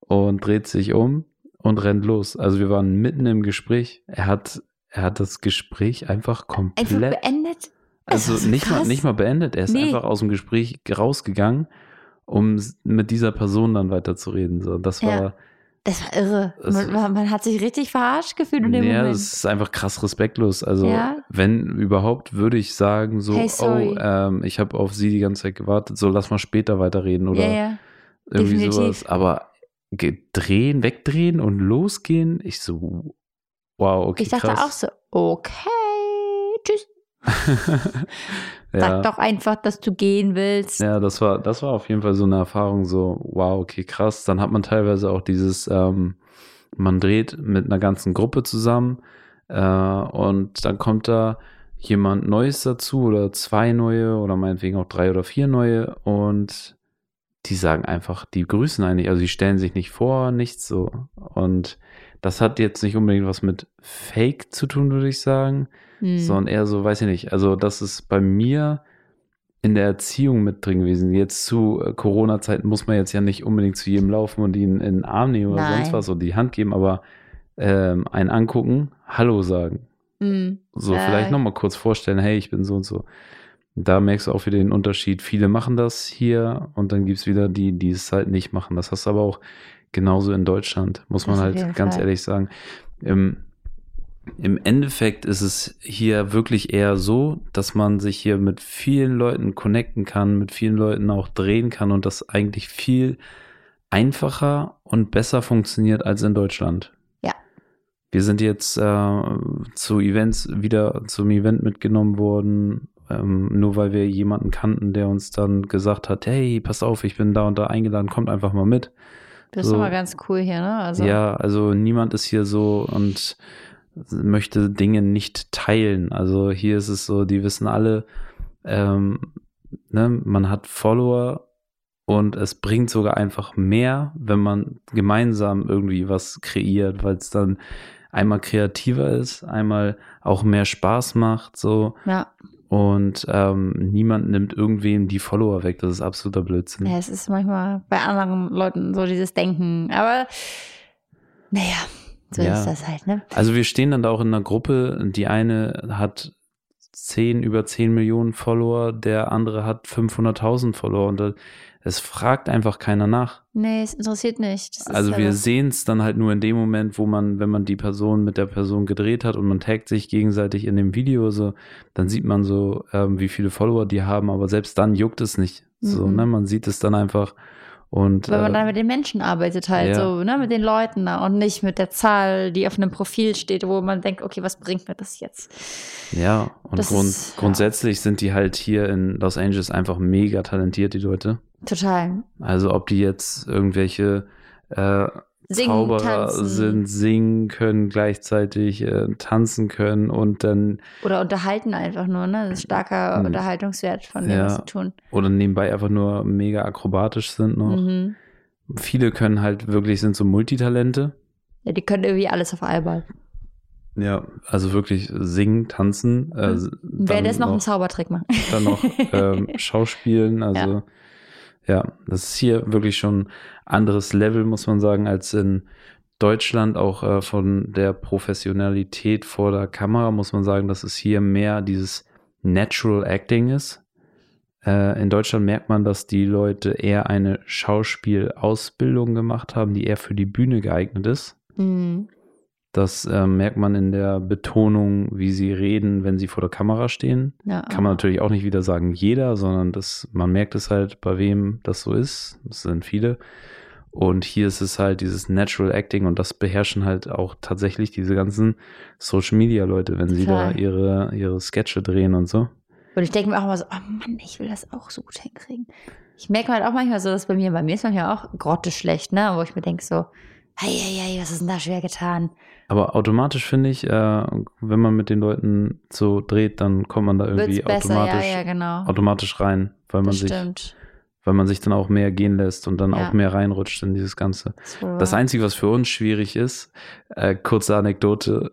C: und dreht sich um und rennt los. Also wir waren mitten im Gespräch. Er hat, er hat das Gespräch einfach
B: Einfach
C: komplett,
B: beendet. Das
C: also
B: so
C: nicht mal, nicht mal beendet. Er ist
B: Nee.
C: einfach aus dem Gespräch rausgegangen, um mit dieser Person dann weiterzureden. So, das
B: Ja.
C: war,
B: Das war irre. Man, man, man hat sich richtig verarscht gefühlt in dem
C: ja,
B: Moment.
C: das ist einfach krass respektlos. Also,
B: Ja.
C: wenn überhaupt, würde ich sagen, so,
B: Hey,
C: oh, ähm, ich habe auf sie die ganze Zeit gewartet, so lass mal später weiterreden oder
B: ja, ja.
C: irgendwie
B: definitiv.
C: sowas. Aber drehen, wegdrehen und losgehen, ich so, wow, okay,
B: Ich dachte
C: krass.
B: auch so, okay.
C: ja.
B: Sag doch einfach, dass du gehen willst.
C: Ja, das war, das war auf jeden Fall so eine Erfahrung, so, wow, okay, krass. Dann hat man teilweise auch dieses, ähm, man dreht mit einer ganzen Gruppe zusammen äh, und dann kommt da jemand Neues dazu oder zwei neue oder meinetwegen auch drei oder vier neue und die sagen einfach, die grüßen eigentlich, also die stellen sich nicht vor, nichts so. Und das hat jetzt nicht unbedingt was mit Fake zu tun, würde ich sagen,
B: Hm.
C: sondern eher so, weiß ich nicht. Also, das ist bei mir in der Erziehung mit drin gewesen. Jetzt zu äh, Corona-Zeiten muss man jetzt ja nicht unbedingt zu jedem laufen und ihn in den Arm nehmen oder
B: Nein.
C: sonst was oder die Hand geben, aber ähm, einen angucken, Hallo sagen.
B: Hm.
C: So,
B: Äh,
C: vielleicht nochmal kurz vorstellen, hey, ich bin so und so. Da merkst du auch wieder den Unterschied. Viele machen das hier und dann gibt's wieder die, die es halt nicht machen. Das hast du aber auch genauso in Deutschland, muss man
B: Das
C: halt ganz
B: Fall.
C: ehrlich sagen. Im, Im Endeffekt ist es hier wirklich eher so, dass man sich hier mit vielen Leuten connecten kann, mit vielen Leuten auch drehen kann und das eigentlich viel einfacher und besser funktioniert als in Deutschland.
B: Ja.
C: Wir sind jetzt äh, zu Events wieder zum Event mitgenommen worden, ähm, nur weil wir jemanden kannten, der uns dann gesagt hat, hey, pass auf, ich bin da und da eingeladen, kommt einfach mal mit.
B: Das ist
C: so-
B: immer ganz cool hier, ne? Also,
C: Ja, also niemand ist hier so und möchte Dinge nicht teilen. Also hier ist es so, die wissen alle, ähm, ne, man hat Follower und es bringt sogar einfach mehr, wenn man gemeinsam irgendwie was kreiert, weil es dann einmal kreativer ist, einmal auch mehr Spaß macht, so
B: ja.
C: und ähm, niemand nimmt irgendwem die Follower weg. Das ist absoluter Blödsinn.
B: Ja, es ist manchmal bei anderen Leuten so dieses Denken. Aber naja, so
C: Ja.
B: ist das halt, ne?
C: Also wir stehen dann da auch in einer Gruppe. Die eine hat 10, über 10 Millionen Follower, der andere hat 500.000 Follower und es fragt einfach keiner nach.
B: Nee, es interessiert nicht. Das
C: Also wir sehen es dann halt nur in dem Moment, wo man, wenn man die Person mit der Person gedreht hat und man taggt sich gegenseitig in dem Video, so, dann sieht man so, ähm, wie viele Follower die haben, aber selbst dann juckt es nicht. So,
B: Mhm.
C: ne? Man sieht es dann einfach und
B: Wenn man
C: äh,
B: dann mit den Menschen arbeitet halt
C: ja.
B: so, ne, mit den Leuten und nicht mit der Zahl, die auf einem Profil steht, wo man denkt, okay, was bringt mir das jetzt?
C: Ja, und grund,
B: ist- ja.
C: grundsätzlich sind die halt hier in Los Angeles einfach mega talentiert, die Leute.
B: Total.
C: Also ob die jetzt irgendwelche äh,
B: Singen,
C: Zauberer
B: tanzen.
C: sind, singen können, gleichzeitig äh, tanzen können und dann
B: Oder unterhalten einfach nur, ne? Das ist starker
C: Mhm.
B: Unterhaltungswert von dem,
C: Ja.
B: was sie tun.
C: oder nebenbei einfach nur mega akrobatisch sind noch.
B: Mhm.
C: Viele können halt wirklich, sind so Multitalente.
B: Ja, die können irgendwie alles auf einmal.
C: Ja, also wirklich singen, tanzen. Äh,
B: Mhm. Wer das noch einen Zaubertrick machen?
C: dann noch ähm, Schauspielen. Also ja. Das ist hier wirklich schon anderes Level, muss man sagen, als in Deutschland. Auch äh, von der Professionalität vor der Kamera muss man sagen, dass es hier mehr dieses Natural Acting ist. Äh, in Deutschland merkt man, dass die Leute eher eine Schauspielausbildung gemacht haben, die eher für die Bühne geeignet ist.
B: Mhm.
C: Das äh, merkt man in der Betonung, wie sie reden, wenn sie vor der Kamera stehen.
B: Ja.
C: Kann man natürlich auch nicht wieder sagen, jeder, sondern das, man merkt es halt, bei wem das so ist. Das sind viele. Und hier ist es halt dieses Natural Acting und das beherrschen halt auch tatsächlich diese ganzen Social Media Leute, wenn sie da
B: Total.
C: ihre, ihre Sketche drehen und so.
B: Und ich denke mir auch immer so, oh Mann, ich will das auch so gut hinkriegen. Ich merke halt auch manchmal so, dass bei mir, bei mir ist manchmal auch Grotte schlecht, ne? Wo ich mir denke so, hey, was ist denn da schwer getan?
C: Aber automatisch finde ich, äh, wenn man mit den Leuten so dreht, dann kommt man da irgendwie
B: besser,
C: automatisch,
B: ja, ja, genau.
C: automatisch rein, weil man
B: das
C: sich,
B: stimmt.
C: weil man sich dann auch mehr gehen lässt und dann
B: Ja.
C: auch mehr reinrutscht in dieses Ganze.
B: Wohl
C: Das. Einzige, was für uns schwierig ist, äh, kurze Anekdote,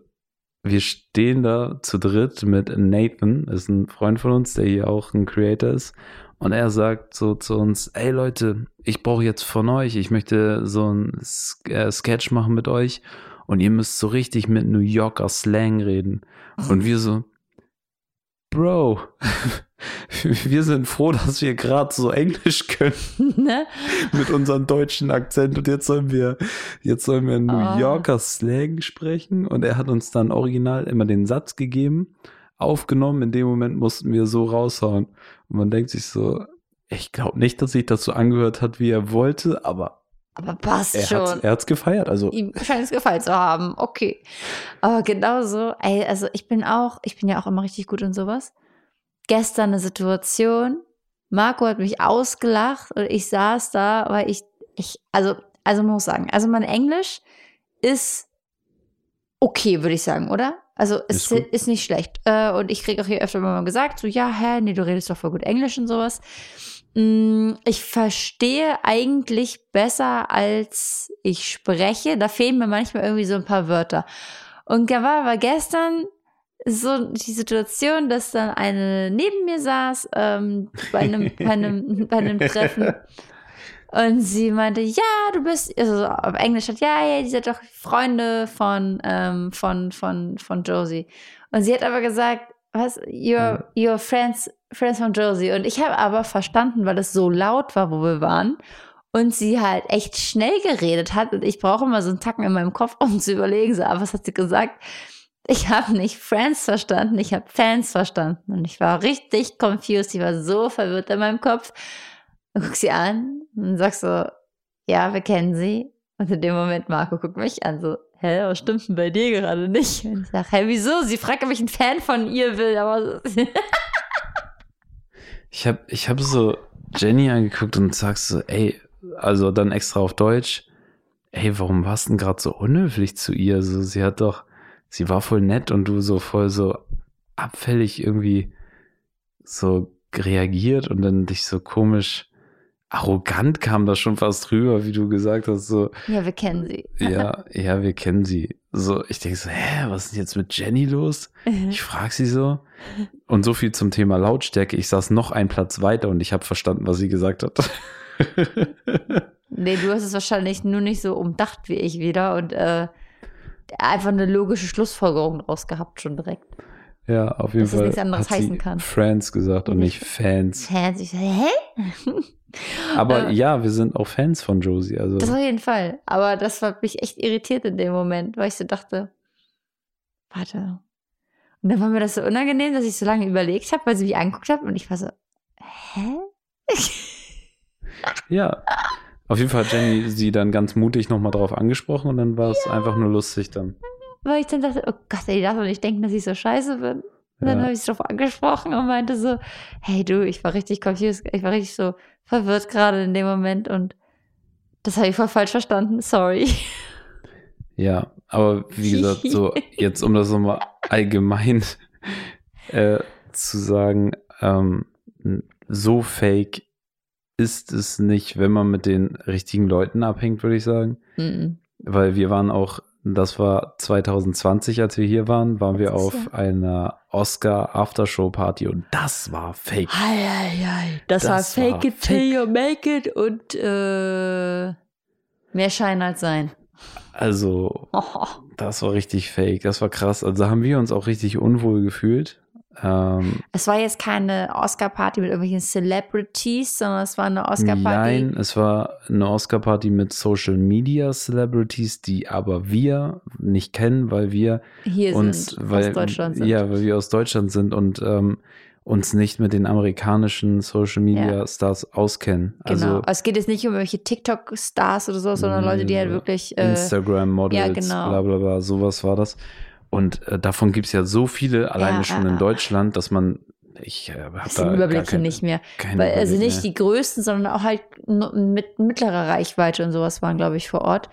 C: wir stehen da zu dritt mit Nathan, ist ein Freund von uns, der hier auch ein Creator ist. Und er sagt so zu uns, ey Leute, ich brauche jetzt von euch, ich möchte so ein äh, Sketch machen mit euch und ihr müsst so richtig mit New Yorker Slang reden. Und wir so, Bro, wir sind froh, dass wir gerade so Englisch können. Ne? Mit unserem deutschen Akzent. Und jetzt sollen wir, jetzt sollen wir New oh. Yorker Slang sprechen. Und er hat uns dann original immer den Satz gegeben, aufgenommen. In dem Moment mussten wir so raushauen. Und man denkt sich so, ich glaube nicht, dass sich das so angehört hat, wie er wollte, aber
B: aber passt
C: er
B: schon.
C: Hat's, er hat es gefeiert. Also.
B: Ihm scheint es gefallen zu haben. Okay. Aber genauso, ey, also ich bin auch, ich bin ja auch immer richtig gut in sowas. Gestern eine Situation, Marco hat mich ausgelacht und ich saß da, weil ich, ich, also, also muss sagen, also mein Englisch ist okay, würde ich sagen, oder? Also es ist, ist nicht schlecht. Äh, und ich kriege auch hier öfter mal gesagt, so, ja, hä, nee, du redest doch voll gut Englisch und sowas. Mm, ich verstehe eigentlich besser, als ich spreche. Da fehlen mir manchmal irgendwie so ein paar Wörter. Und da war aber gestern so die Situation, dass dann eine neben mir saß ähm, bei, einem, bei, einem, bei einem Treffen. Und sie meinte, ja, du bist, also auf Englisch hat, ja, ja, die sind doch Freunde von, ähm, von, von, von Josie. Und sie hat aber gesagt, was, your, your friends Friends von Josie. Und ich habe aber verstanden, weil es so laut war, wo wir waren. Und sie halt echt schnell geredet hat. Und ich brauche immer so einen Tacken in meinem Kopf, um zu überlegen, so, ah, was hat sie gesagt? Ich habe nicht Friends verstanden, ich habe Fans verstanden. Und ich war richtig confused. Ich war so verwirrt in meinem Kopf. Und guck sie an und sag so, ja, wir kennen sie. Und in dem Moment, Marco guckt mich an, so, hä, was stimmt denn bei dir gerade nicht? Und ich sag, hä, wieso? Sie fragt, ob ich ein Fan von ihr will, aber
C: Ich habe ich hab so Jenny angeguckt und sagst so, ey, also dann extra auf Deutsch, ey, warum warst du denn gerade so unhöflich zu ihr? So, sie hat doch, sie war voll nett und du so voll so abfällig irgendwie so reagiert und dann dich so komisch arrogant kam das schon fast rüber, wie du gesagt hast. So,
B: ja, wir kennen sie.
C: ja, ja, wir kennen sie. So, ich denke so, hä, was ist denn jetzt mit Jenny los? Mhm. Ich frage sie so. Und so viel zum Thema Lautstärke. Ich saß noch einen Platz weiter und ich habe verstanden, was sie gesagt hat.
B: nee, du hast es wahrscheinlich nur nicht so umdacht wie ich wieder und äh, einfach eine logische Schlussfolgerung draus gehabt schon direkt.
C: Ja, auf jeden
B: Dass
C: Fall.
B: Dass es nichts anderes heißen kann.
C: Friends gesagt und nicht Fans.
B: Fans. Ich so, hä?
C: Aber äh, ja, wir sind auch Fans von Josie. Also.
B: Das auf jeden Fall. Aber das hat mich echt irritiert in dem Moment, weil ich so dachte, warte. Und dann war mir das so unangenehm, dass ich so lange überlegt habe, weil sie mich angeguckt hat und ich war so, hä?
C: ja. Auf jeden Fall hat Jenny sie dann ganz mutig nochmal drauf angesprochen und dann war es ja. einfach nur lustig dann.
B: Weil ich dann dachte, oh Gott, ey, darf doch nicht denken, dass ich so scheiße bin. Und dann habe ich sie drauf angesprochen und meinte so, hey du, ich war richtig confused, ich war richtig so verwirrt gerade in dem Moment und das habe ich voll falsch verstanden, sorry.
C: Ja, aber wie gesagt, so jetzt um das nochmal allgemein äh, zu sagen, ähm, so fake ist es nicht, wenn man mit den richtigen Leuten abhängt, würde ich sagen. Mm -mm. Weil wir waren auch das war 2020, als wir hier waren, waren wir auf ja. einer Oscar Aftershow Party und das war fake.
B: Ei, ei, ei. Das, das war fake war it till you make it und äh, mehr Schein als sein.
C: Also, oh. das war richtig fake. Das war krass. Also, haben wir uns auch richtig unwohl gefühlt. Ähm,
B: es war jetzt keine Oscar-Party mit irgendwelchen Celebrities, sondern es war eine Oscar-Party.
C: Nein, es war eine Oscar-Party mit Social-Media-Celebrities, die aber wir nicht kennen, weil wir
B: Hier
C: uns,
B: sind,
C: weil,
B: aus Deutschland
C: sind. Ja, weil wir aus Deutschland sind und ähm, uns nicht mit den amerikanischen Social Media Stars auskennen.
B: Genau. Also, es geht jetzt nicht um irgendwelche TikTok-Stars oder so, sondern Leute, die halt wirklich
C: äh, Instagram-Models, ja, genau. bla bla bla, sowas war das. Und äh, davon gibt es ja so viele, alleine ja, schon in Deutschland, dass man ich äh, habe
B: da Überblicke keine, nicht mehr. Weil, also nicht mehr. die größten, sondern auch halt mit mittlerer Reichweite und sowas waren, glaube ich, vor Ort.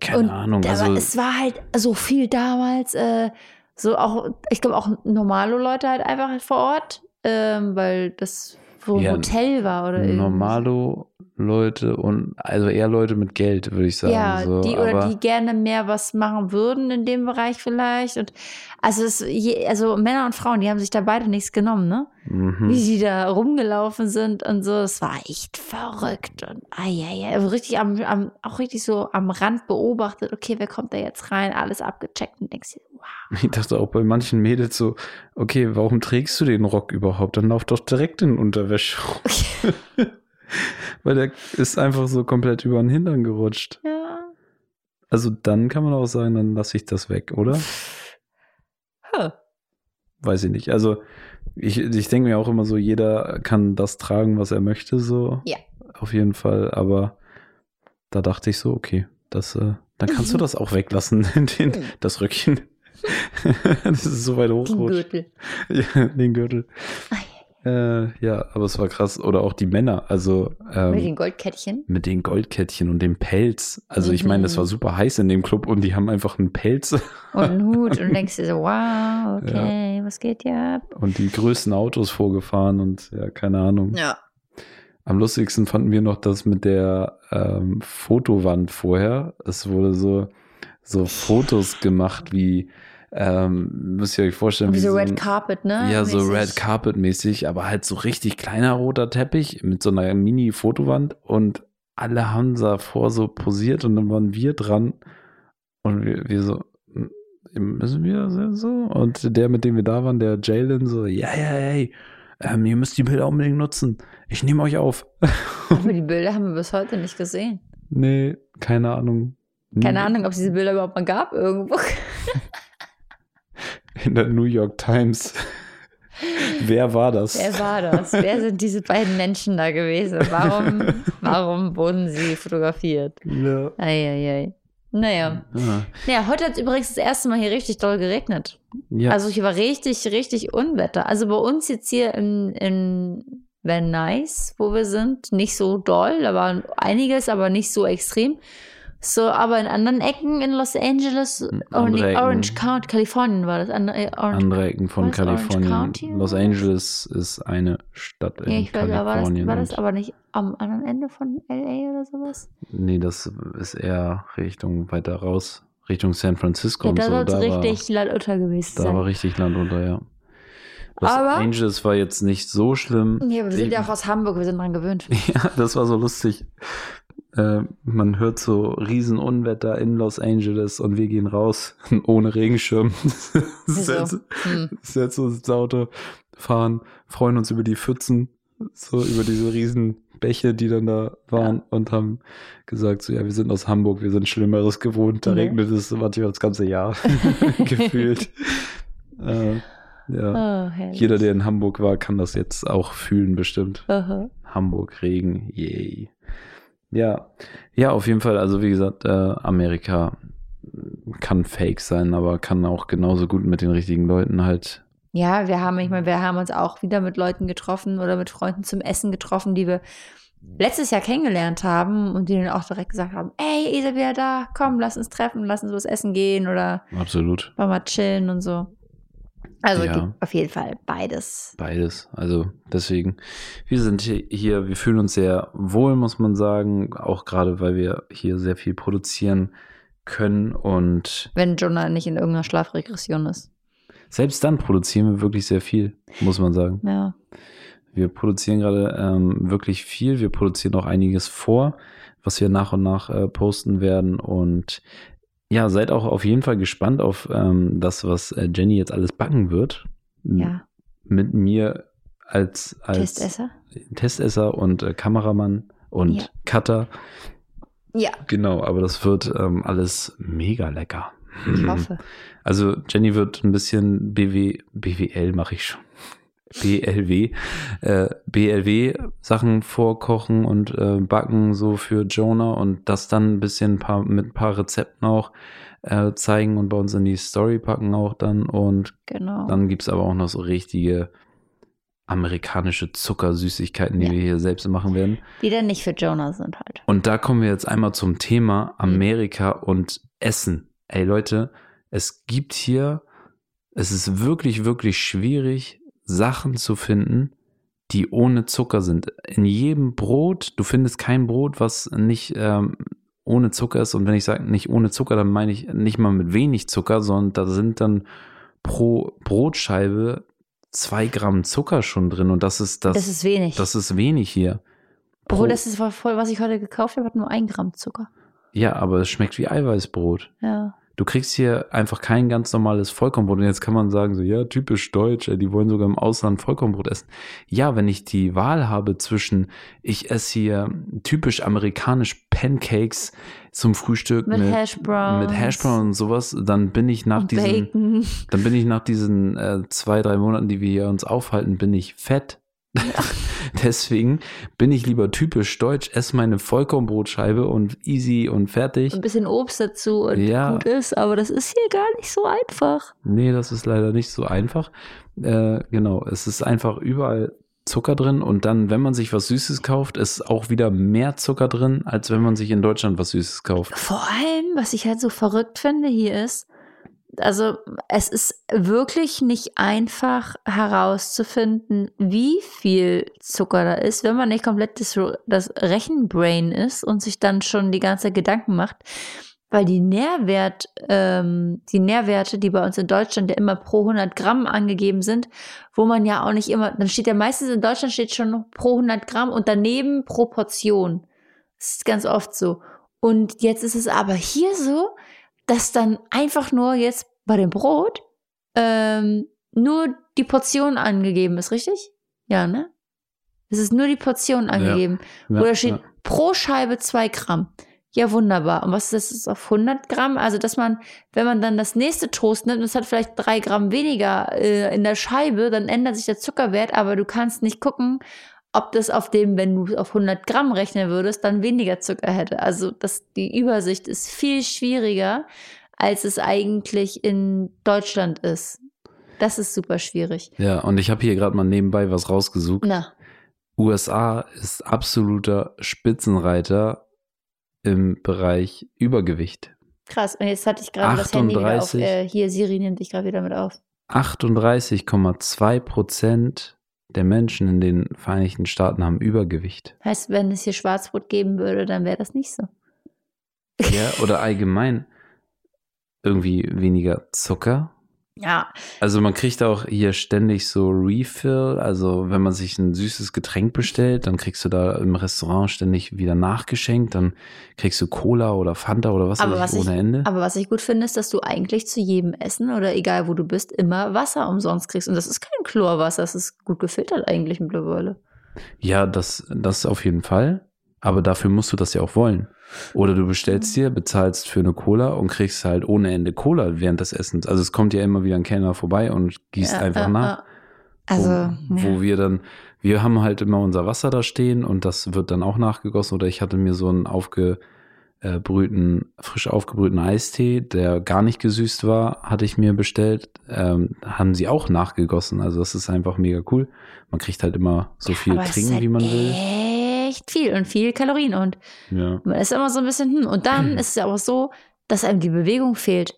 C: Keine und Ahnung.
B: Also war, es war halt so viel damals, äh, so auch, ich glaube auch normale Leute halt einfach vor Ort, ähm, weil das wo ein ja, Hotel war oder
C: Normalo Leute und also eher Leute mit Geld, würde ich sagen.
B: Ja,
C: so.
B: die oder die gerne mehr was machen würden in dem Bereich vielleicht. Und also es, also Männer und Frauen, die haben sich da beide nichts genommen, ne? Wie
C: mhm.
B: sie da rumgelaufen sind und so, das war echt verrückt. Und ah, ja, ja, also richtig am, am, auch richtig so am Rand beobachtet, okay, wer kommt da jetzt rein, alles abgecheckt und denkst dir, wow.
C: Ich dachte auch bei manchen Mädels so, okay, warum trägst du den Rock überhaupt? Dann lauf doch direkt in Unterwäsche. rum. Weil der ist einfach so komplett über den Hintern gerutscht.
B: Ja.
C: Also dann kann man auch sagen, dann lasse ich das weg, oder?
B: Huh.
C: Weiß ich nicht. Also ich, ich denke mir auch immer so, jeder kann das tragen, was er möchte, so.
B: Ja.
C: Auf jeden Fall. Aber da dachte ich so, okay, das, äh, dann kannst du das auch weglassen, den, das Röckchen. das ist so weit
B: Den
C: hochrutscht.
B: Gürtel.
C: Ja, den Gürtel.
B: Ah,
C: Äh, ja, aber es war krass. Oder auch die Männer, also ähm,
B: Mit den Goldkettchen.
C: mit den Goldkettchen und dem Pelz. Also ich meine, es
B: Mhm.
C: war super heiß in dem Club und die haben einfach einen Pelz
B: Und einen Hut und denkst dir so, wow, okay, was geht hier ab?
C: und die größten Autos vorgefahren und ja, keine Ahnung.
B: Ja.
C: Am lustigsten fanden wir noch das mit der ähm, Fotowand vorher. Es wurde so, so Fotos gemacht, wie, ähm, müsst ihr euch vorstellen,
B: Wie so
C: ein-
B: Red Carpet, ne?
C: Ja, so
B: Mäßig.
C: Red Carpet mäßig, aber halt so richtig kleiner roter Teppich mit so einer Mini-Fotowand und alle haben davor so posiert und dann waren wir dran und wir, wir so, "M- müssen wir so? Und der, mit dem wir da waren, der Jalen, so, ja, ja, hey, ähm, ihr müsst die Bilder unbedingt nutzen. Ich nehme euch auf.
B: Aber die Bilder haben wir bis heute nicht gesehen.
C: nee, keine Ahnung.
B: Keine Ahnung, ob es diese Bilder überhaupt mal gab irgendwo.
C: In der New York Times. Wer war das?
B: Wer war das? Wer sind diese beiden Menschen da gewesen? Warum, warum wurden sie fotografiert?
C: Ja.
B: Eieiei. Naja.
C: Ah,
B: Naja, heute hat es übrigens das erste Mal hier richtig doll geregnet.
C: ja.
B: Also hier war richtig, richtig Unwetter. Also bei uns jetzt hier in, in Van Nuys, wo wir sind, nicht so doll. Da war einiges, aber nicht so extrem. So, aber in anderen Ecken in Los Angeles,
C: Andere Ecken.
B: Orange County, Kalifornien war das. Andere, äh, Orange,
C: andere Ecken von
B: war
C: Kalifornien. Los? Angeles ist eine Stadt in
B: ja, ich weiß, aber war das,
C: Kalifornien.
B: war das aber nicht am anderen Ende von LA oder sowas?
C: nee, das ist eher Richtung weiter raus, Richtung San Francisco
B: Ja,
C: und
B: da
C: so.
B: soll es richtig landunter gewesen
C: war, da war
B: sein.
C: richtig Land unter, ja. Los
B: Aber-
C: Angeles war jetzt nicht so schlimm.
B: Ja, aber wir sind ja auch aus Hamburg, wir sind dran gewöhnt.
C: Ja, das war so lustig. Äh, man hört so Riesenunwetter in Los Angeles und wir gehen raus ohne Regenschirm.
B: Hm.
C: Setzen uns ins Auto, fahren, freuen uns über die Pfützen, so über diese riesen Bäche, die dann da waren und haben gesagt, so ja, wir sind aus Hamburg, wir sind Schlimmeres gewohnt, da
B: Mhm.
C: regnet es manchmal das ganze Jahr gefühlt. Äh, ja.
B: Oh.
C: Jeder, der in Hamburg war, kann das jetzt auch fühlen, bestimmt.
B: Aha.
C: Hamburg, Regen, yay. Ja, ja, auf jeden Fall. Also wie gesagt, äh, Amerika kann fake sein, aber kann auch genauso gut mit den richtigen Leuten halt.
B: Ja, wir haben, ich meine, wir haben uns auch wieder mit Leuten getroffen oder mit Freunden zum Essen getroffen, die wir letztes Jahr kennengelernt haben und die dann auch direkt gesagt haben, ey, wieder da, komm, lass uns treffen, lass uns was essen gehen oder
C: Absolut.
B: mal chillen und so. Also
C: Ja.
B: gibt auf jeden Fall beides.
C: Beides. Also deswegen, wir sind hi- hier, wir fühlen uns sehr wohl, muss man sagen. Auch gerade, weil wir hier sehr viel produzieren können und
B: Wenn Jonah nicht in irgendeiner Schlafregression ist.
C: selbst dann produzieren wir wirklich sehr viel, muss man sagen.
B: Ja.
C: Wir produzieren gerade ähm, wirklich viel. Wir produzieren auch einiges vor, was wir nach und nach äh, posten werden. Und ja, seid auch auf jeden Fall gespannt auf ähm, das, was äh, Jenny jetzt alles backen wird.
B: Ja.
C: Mit mir als, als
B: Testesser?
C: Testesser und äh, Kameramann und
B: Ja.
C: Cutter.
B: Ja,
C: Genau, aber das wird ähm, alles mega lecker.
B: ich hoffe.
C: Also Jenny wird ein bisschen BW, BWL mache ich schon. BLW, äh, BLW Sachen vorkochen und äh, backen so für Jonah und das dann ein bisschen paar, mit ein paar Rezepten auch äh, zeigen und bei uns in die Story packen auch dann und
B: Genau.
C: dann gibt's aber auch noch so richtige amerikanische Zuckersüßigkeiten, die
B: Ja.
C: wir hier selbst machen werden.
B: die dann nicht für Jonah sind halt.
C: Und da kommen wir jetzt einmal zum Thema Amerika und Essen. Ey Leute, es gibt hier, es ist wirklich, wirklich schwierig, Sachen zu finden, die ohne Zucker sind. In jedem Brot, du findest kein Brot, was nicht ähm, ohne Zucker ist. Und wenn ich sage nicht ohne Zucker, dann meine ich nicht mal mit wenig Zucker, sondern da sind dann pro Brotscheibe zwei Gramm Zucker schon drin. Und das ist das.
B: Das ist wenig.
C: Das ist wenig hier.
B: Obwohl, das ist voll, was ich heute gekauft habe, hat nur ein Gramm Zucker.
C: Ja, aber es schmeckt wie Eiweißbrot.
B: Ja.
C: Du kriegst hier einfach kein ganz normales Vollkornbrot. Und jetzt kann man sagen, so, ja, typisch deutsch, die wollen sogar im Ausland Vollkornbrot essen. Ja, wenn ich die Wahl habe zwischen, ich esse hier typisch amerikanisch Pancakes zum Frühstück
B: mit, mit Hashbrowns,
C: mit Hashbrowns und sowas, dann bin ich nach diesen,
B: Bacon.
C: dann bin ich nach diesen äh, zwei, drei Monaten, die wir hier uns aufhalten, bin ich fett. Deswegen bin ich lieber typisch deutsch, esse meine Vollkornbrotscheibe und easy und fertig.
B: Ein bisschen Obst dazu und
C: Ja.
B: gut ist, aber das ist hier gar nicht so einfach.
C: Nee, das ist leider nicht so einfach. Äh, genau, es ist einfach überall Zucker drin und dann, wenn man sich was Süßes kauft, ist auch wieder mehr Zucker drin, als wenn man sich in Deutschland was Süßes kauft.
B: Vor allem, was ich halt so verrückt finde hier ist, also es ist wirklich nicht einfach herauszufinden, wie viel Zucker da ist, wenn man nicht komplett das, das Rechenbrain ist und sich dann schon die ganze Zeit Gedanken macht. Weil die Nährwert, ähm, die Nährwerte, die bei uns in Deutschland ja immer pro 100 Gramm angegeben sind, wo man ja auch nicht immer, dann steht ja meistens in Deutschland steht schon pro 100 Gramm und daneben pro Portion. Das ist ganz oft so. Und jetzt ist es aber hier so, dass dann einfach nur jetzt bei dem Brot ähm, nur die Portion angegeben ist, richtig? Ja, ne? Es ist nur die Portion angegeben.
C: Ja,
B: Wo da steht
C: ja.
B: pro Scheibe zwei Gramm. Ja, wunderbar. Und was ist das ist auf 100 Gramm? Also, dass man, wenn man dann das nächste Toast nimmt und es hat vielleicht drei Gramm weniger äh, in der Scheibe, dann ändert sich der Zuckerwert, aber du kannst nicht gucken, ob das auf dem, wenn du auf 100 Gramm rechnen würdest, dann weniger Zucker hätte. Also, das, die Übersicht ist viel schwieriger, als es eigentlich in Deutschland ist. Das ist super schwierig.
C: Ja, und ich habe hier gerade mal nebenbei was rausgesucht.
B: Na,
C: USA ist absoluter Spitzenreiter im Bereich Übergewicht.
B: krass. Und jetzt hatte ich gerade das Handy wieder auf.
C: 38.
B: Äh, hier, Siri nimmt dich gerade wieder mit auf.
C: 38,2 Prozent der Menschen in den Vereinigten Staaten haben Übergewicht.
B: Heißt, wenn es hier Schwarzbrot geben würde, dann wäre das nicht so.
C: Ja, oder allgemein irgendwie weniger Zucker.
B: Ja,
C: Also man kriegt auch hier ständig so Refill. Also wenn man sich ein süßes Getränk bestellt, dann kriegst du da im Restaurant ständig wieder nachgeschenkt. Dann kriegst du Cola oder Fanta oder was
B: Aber
C: weiß
B: was
C: ich
B: ich-
C: ohne Ende.
B: aber was ich gut finde, ist, dass du eigentlich zu jedem Essen oder egal wo du bist, immer Wasser umsonst kriegst. Und das ist kein Chlorwasser, das ist gut gefiltert eigentlich mittlerweile.
C: Ja, das, das auf jeden Fall. Aber dafür musst du das ja auch wollen. Oder du bestellst dir, bezahlst für eine Cola und kriegst halt ohne Ende Cola während des Essens. Also es kommt ja immer wieder ein Kellner vorbei und gießt
B: Ja,
C: einfach
B: ja,
C: nach.
B: ja. Also,
C: wo, wo wir dann, wir haben halt immer unser Wasser da stehen und das wird dann auch nachgegossen. Oder ich hatte mir so einen aufgebrühten, frisch aufgebrühten Eistee, der gar nicht gesüßt war, hatte ich mir bestellt. Ähm, haben sie auch nachgegossen. Also das ist einfach mega cool. Man kriegt halt immer so viel
B: aber
C: trinken,
B: halt
C: wie man will.
B: Echt viel und viel Kalorien und
C: Ja.
B: man ist immer so ein bisschen, hm. Und dann ist es ja auch so, dass einem die Bewegung fehlt.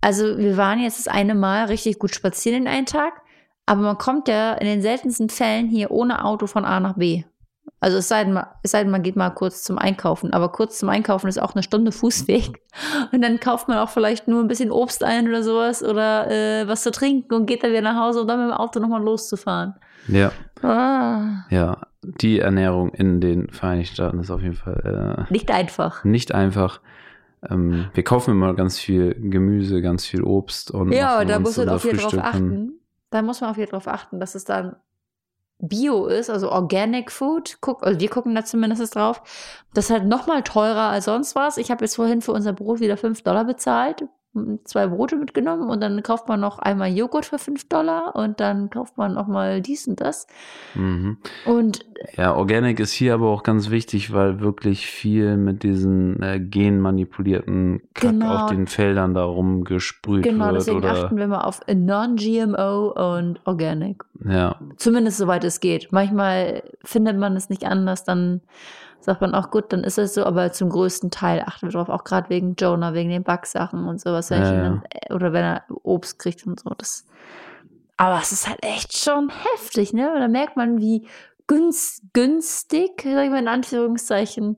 B: Also wir waren jetzt das eine Mal richtig gut spazieren in einen Tag, aber man kommt ja in den seltensten Fällen hier ohne Auto von A nach B. Also es sei, denn, es sei denn, man geht mal kurz zum Einkaufen. Aber kurz zum Einkaufen ist auch eine Stunde Fußweg. Und dann kauft man auch vielleicht nur ein bisschen Obst ein oder sowas oder äh, was zu trinken und geht dann wieder nach Hause, um dann mit dem Auto nochmal loszufahren.
C: Ja,
B: Ah,
C: ja. Die Ernährung in den Vereinigten Staaten ist auf jeden Fall
B: nicht einfach.
C: äh, nicht einfach. Ähm, wir kaufen immer ganz viel Gemüse, ganz viel Obst und
B: Ja, da muss man jeden Fall drauf achten. Da muss man auf jeden Fall drauf achten, dass es dann Bio ist, also Organic Food. Guck, also wir gucken da zumindest drauf. Das ist halt nochmal teurer als sonst was. Ich habe jetzt vorhin für unser Brot wieder 5 Dollar bezahlt, zwei Brote mitgenommen und dann kauft man noch einmal Joghurt für 5 Dollar und dann kauft man noch mal dies und das.
C: Mhm.
B: Und
C: Ja, Organic ist hier aber auch ganz wichtig, weil wirklich viel mit diesen äh, genmanipulierten Kack
B: Genau.
C: auf den Feldern da rumgesprüht
B: genau,
C: wird.
B: deswegen
C: Oder,
B: achten wir mal auf Non-GMO und Organic.
C: ja,
B: Zumindest soweit es geht. Manchmal findet man es nicht anders, dann sagt man auch gut, dann ist es so, aber zum größten Teil achten wir drauf, auch gerade wegen Jonah, wegen den Backsachen und sowas.
C: Ja, ja.
B: äh, Oder wenn er Obst kriegt und so. Das, aber es ist halt echt schon heftig, ne? Und da merkt man, wie günst, günstig, sag ich mal in Anführungszeichen,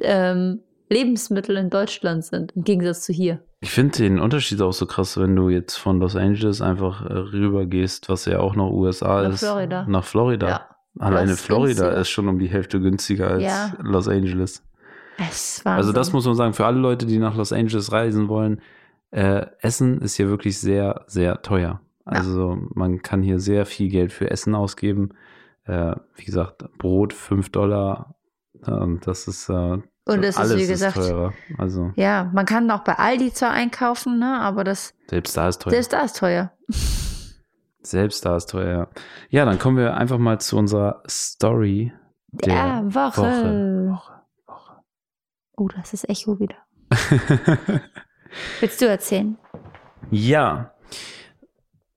B: ähm, Lebensmittel in Deutschland sind, im Gegensatz zu hier.
C: Ich finde den Unterschied auch so krass, wenn du jetzt von Los Angeles einfach äh, rüber gehst, was ja auch noch USA
B: Nach
C: ist.
B: Florida.
C: Nach Florida.
B: Ja.
C: Alleine
B: ist
C: Florida
B: günstiger.
C: ist schon um die Hälfte günstiger als
B: Ja.
C: Los Angeles.
B: Es war
C: Also das muss man sagen, für alle Leute, die nach Los Angeles reisen wollen, äh, Essen ist hier wirklich sehr, sehr teuer. Also man kann hier sehr viel Geld für Essen ausgeben. Äh, wie gesagt, Brot 5 Dollar. äh, Und das ist, äh,
B: Und das ist, wie gesagt,
C: teurer. Also
B: ja, man kann auch bei Aldi zwar einkaufen, ne, aber das,
C: selbst da ist teuer.
B: selbst da ist teuer.
C: Selbst da ist teuer, ja. Dann kommen wir einfach mal zu unserer Story der
B: Ja, Woche.
C: Woche. Woche. Woche.
B: Oh, das ist Echo wieder. Willst du erzählen?
C: ja,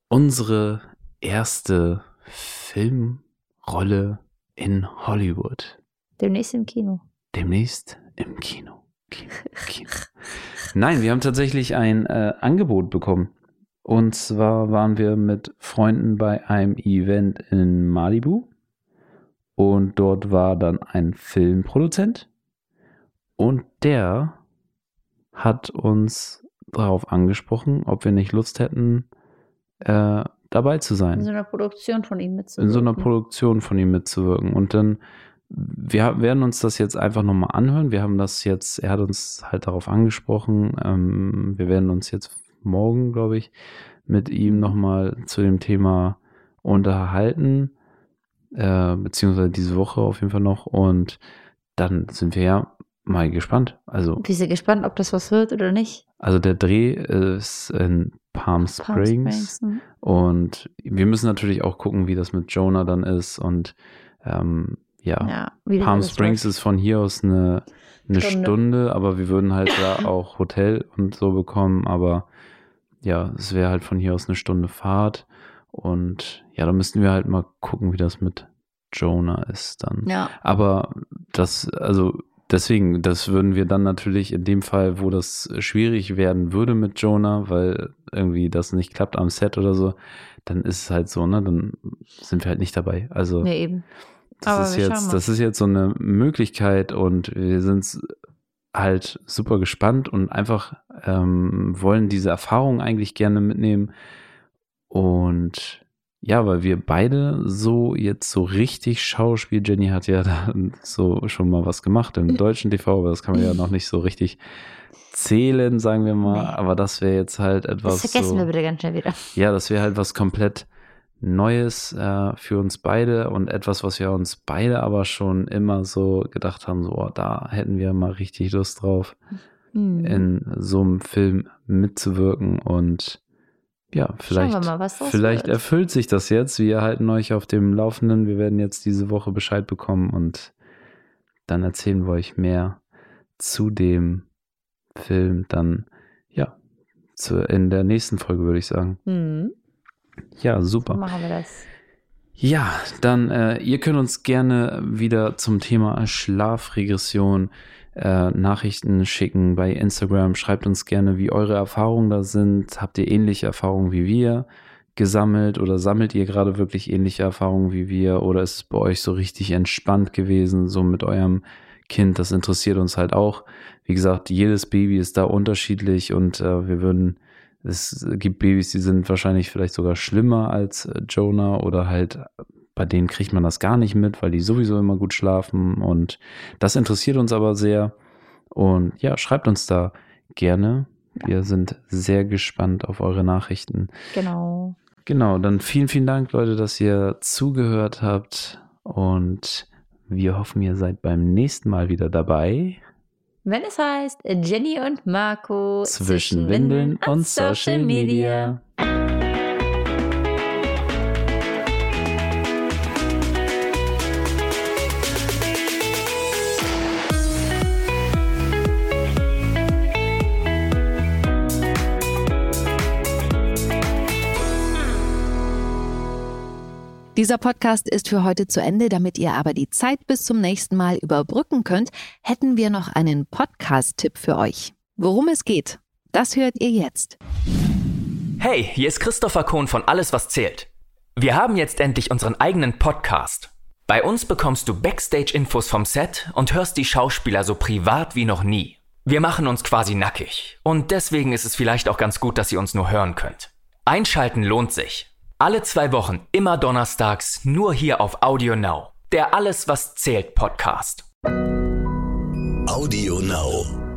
C: unsere erste Filmrolle in Hollywood.
B: Demnächst im Kino.
C: Demnächst im Kino. Kino, Kino. Nein, wir haben tatsächlich ein äh, Angebot bekommen. Und zwar waren wir mit Freunden bei einem Event in Malibu. Und dort war dann ein Filmproduzent. Und der hat uns darauf angesprochen, ob wir nicht Lust hätten, äh, dabei zu sein
B: In so einer Produktion von ihm mitzuwirken.
C: in so einer Produktion von ihm mitzuwirken. Und dann, wir werden uns das jetzt einfach nochmal anhören. Wir haben das jetzt, er hat uns halt darauf angesprochen. Ähm, wir werden uns jetzt morgen, glaube ich, mit ihm nochmal zu dem Thema unterhalten. Äh, beziehungsweise diese Woche auf jeden Fall noch. Und dann sind wir ja mal gespannt. Also,
B: Bist du gespannt, ob das was wird oder nicht?
C: also der Dreh ist in Palm
B: Palm
C: Springs.
B: hm.
C: Und wir müssen natürlich auch gucken, wie das mit Jonah dann ist. Und ähm, ja,
B: Ja,
C: Palm Springs ist von hier aus eine, eine
B: Stunde.
C: Stunde. aber wir würden halt da auch Hotel und so bekommen. Aber ja, es wäre halt von hier aus eine Stunde Fahrt. Und ja, da müssten wir halt mal gucken, wie das mit Jonah ist dann.
B: Ja,
C: Aber das, also deswegen, das würden wir dann natürlich in dem Fall, wo das schwierig werden würde mit Jonah, weil irgendwie das nicht klappt am Set oder so, dann ist es halt so, ne? Dann sind wir halt nicht dabei. Also
B: nee, eben.
C: das
B: aber
C: ist jetzt, das ist jetzt so eine Möglichkeit und wir sind halt super gespannt und einfach ähm, wollen diese Erfahrung eigentlich gerne mitnehmen. Und ja, weil wir beide so jetzt so richtig Schauspiel, Jenny hat ja da so schon mal was gemacht im deutschen TV, aber das kann man ja noch nicht so richtig zählen, sagen wir mal. Aber das wäre jetzt halt etwas.
B: Das vergessen
C: so,
B: wir bitte ganz schnell wieder.
C: ja, das wäre halt was komplett Neues äh, für uns beide und etwas, was wir uns beide aber schon immer so gedacht haben, so, oh, da hätten wir mal richtig Lust drauf,
B: Hm.
C: in so einem Film mitzuwirken und ja, vielleicht,
B: mal,
C: vielleicht
B: wird.
C: erfüllt sich das jetzt. Wir halten euch auf dem Laufenden. Wir werden jetzt diese Woche Bescheid bekommen und dann erzählen wir euch mehr zu dem Film dann, ja, zu, in der nächsten Folge, würde ich sagen.
B: Hm.
C: Ja,
B: So
C: super.
B: machen wir das.
C: Ja, dann, äh, ihr könnt uns gerne wieder zum Thema Schlafregression äh, Nachrichten schicken bei Instagram. Schreibt uns gerne, wie eure Erfahrungen da sind. Habt ihr ähnliche Erfahrungen wie wir gesammelt oder sammelt ihr gerade wirklich ähnliche Erfahrungen wie wir oder ist es bei euch so richtig entspannt gewesen, so mit eurem Kind? Das interessiert uns halt auch. Wie gesagt, jedes Baby ist da unterschiedlich und äh, wir würden es gibt Babys, die sind wahrscheinlich vielleicht sogar schlimmer als äh, Jonah oder halt bei denen kriegt man das gar nicht mit, weil die sowieso immer gut schlafen und das interessiert uns aber sehr. Und ja, schreibt uns da gerne. Wir sind sehr gespannt auf eure Nachrichten.
B: Genau.
C: Genau, dann vielen, vielen Dank, Leute, dass ihr zugehört habt und wir hoffen, ihr seid beim nächsten Mal wieder dabei.
B: Wenn es heißt Jenny und Marco
C: Zwischen Windeln und Social Media.
A: Dieser Podcast ist für heute zu Ende. Damit ihr aber die Zeit bis zum nächsten Mal überbrücken könnt, hätten wir noch einen Podcast-Tipp für euch. Worum es geht, das hört ihr jetzt.
D: Hey, hier ist Christopher Kohn von Alles, was zählt. Wir haben jetzt endlich unseren eigenen Podcast. Bei uns bekommst du Backstage-Infos vom Set und hörst die Schauspieler so privat wie noch nie. Wir machen uns quasi nackig. Und deswegen ist es vielleicht auch ganz gut, dass ihr uns nur hören könnt. Einschalten lohnt sich. Alle zwei Wochen, immer donnerstags, nur hier auf Audio Now. Der Alles, was zählt Podcast.
E: Audio Now.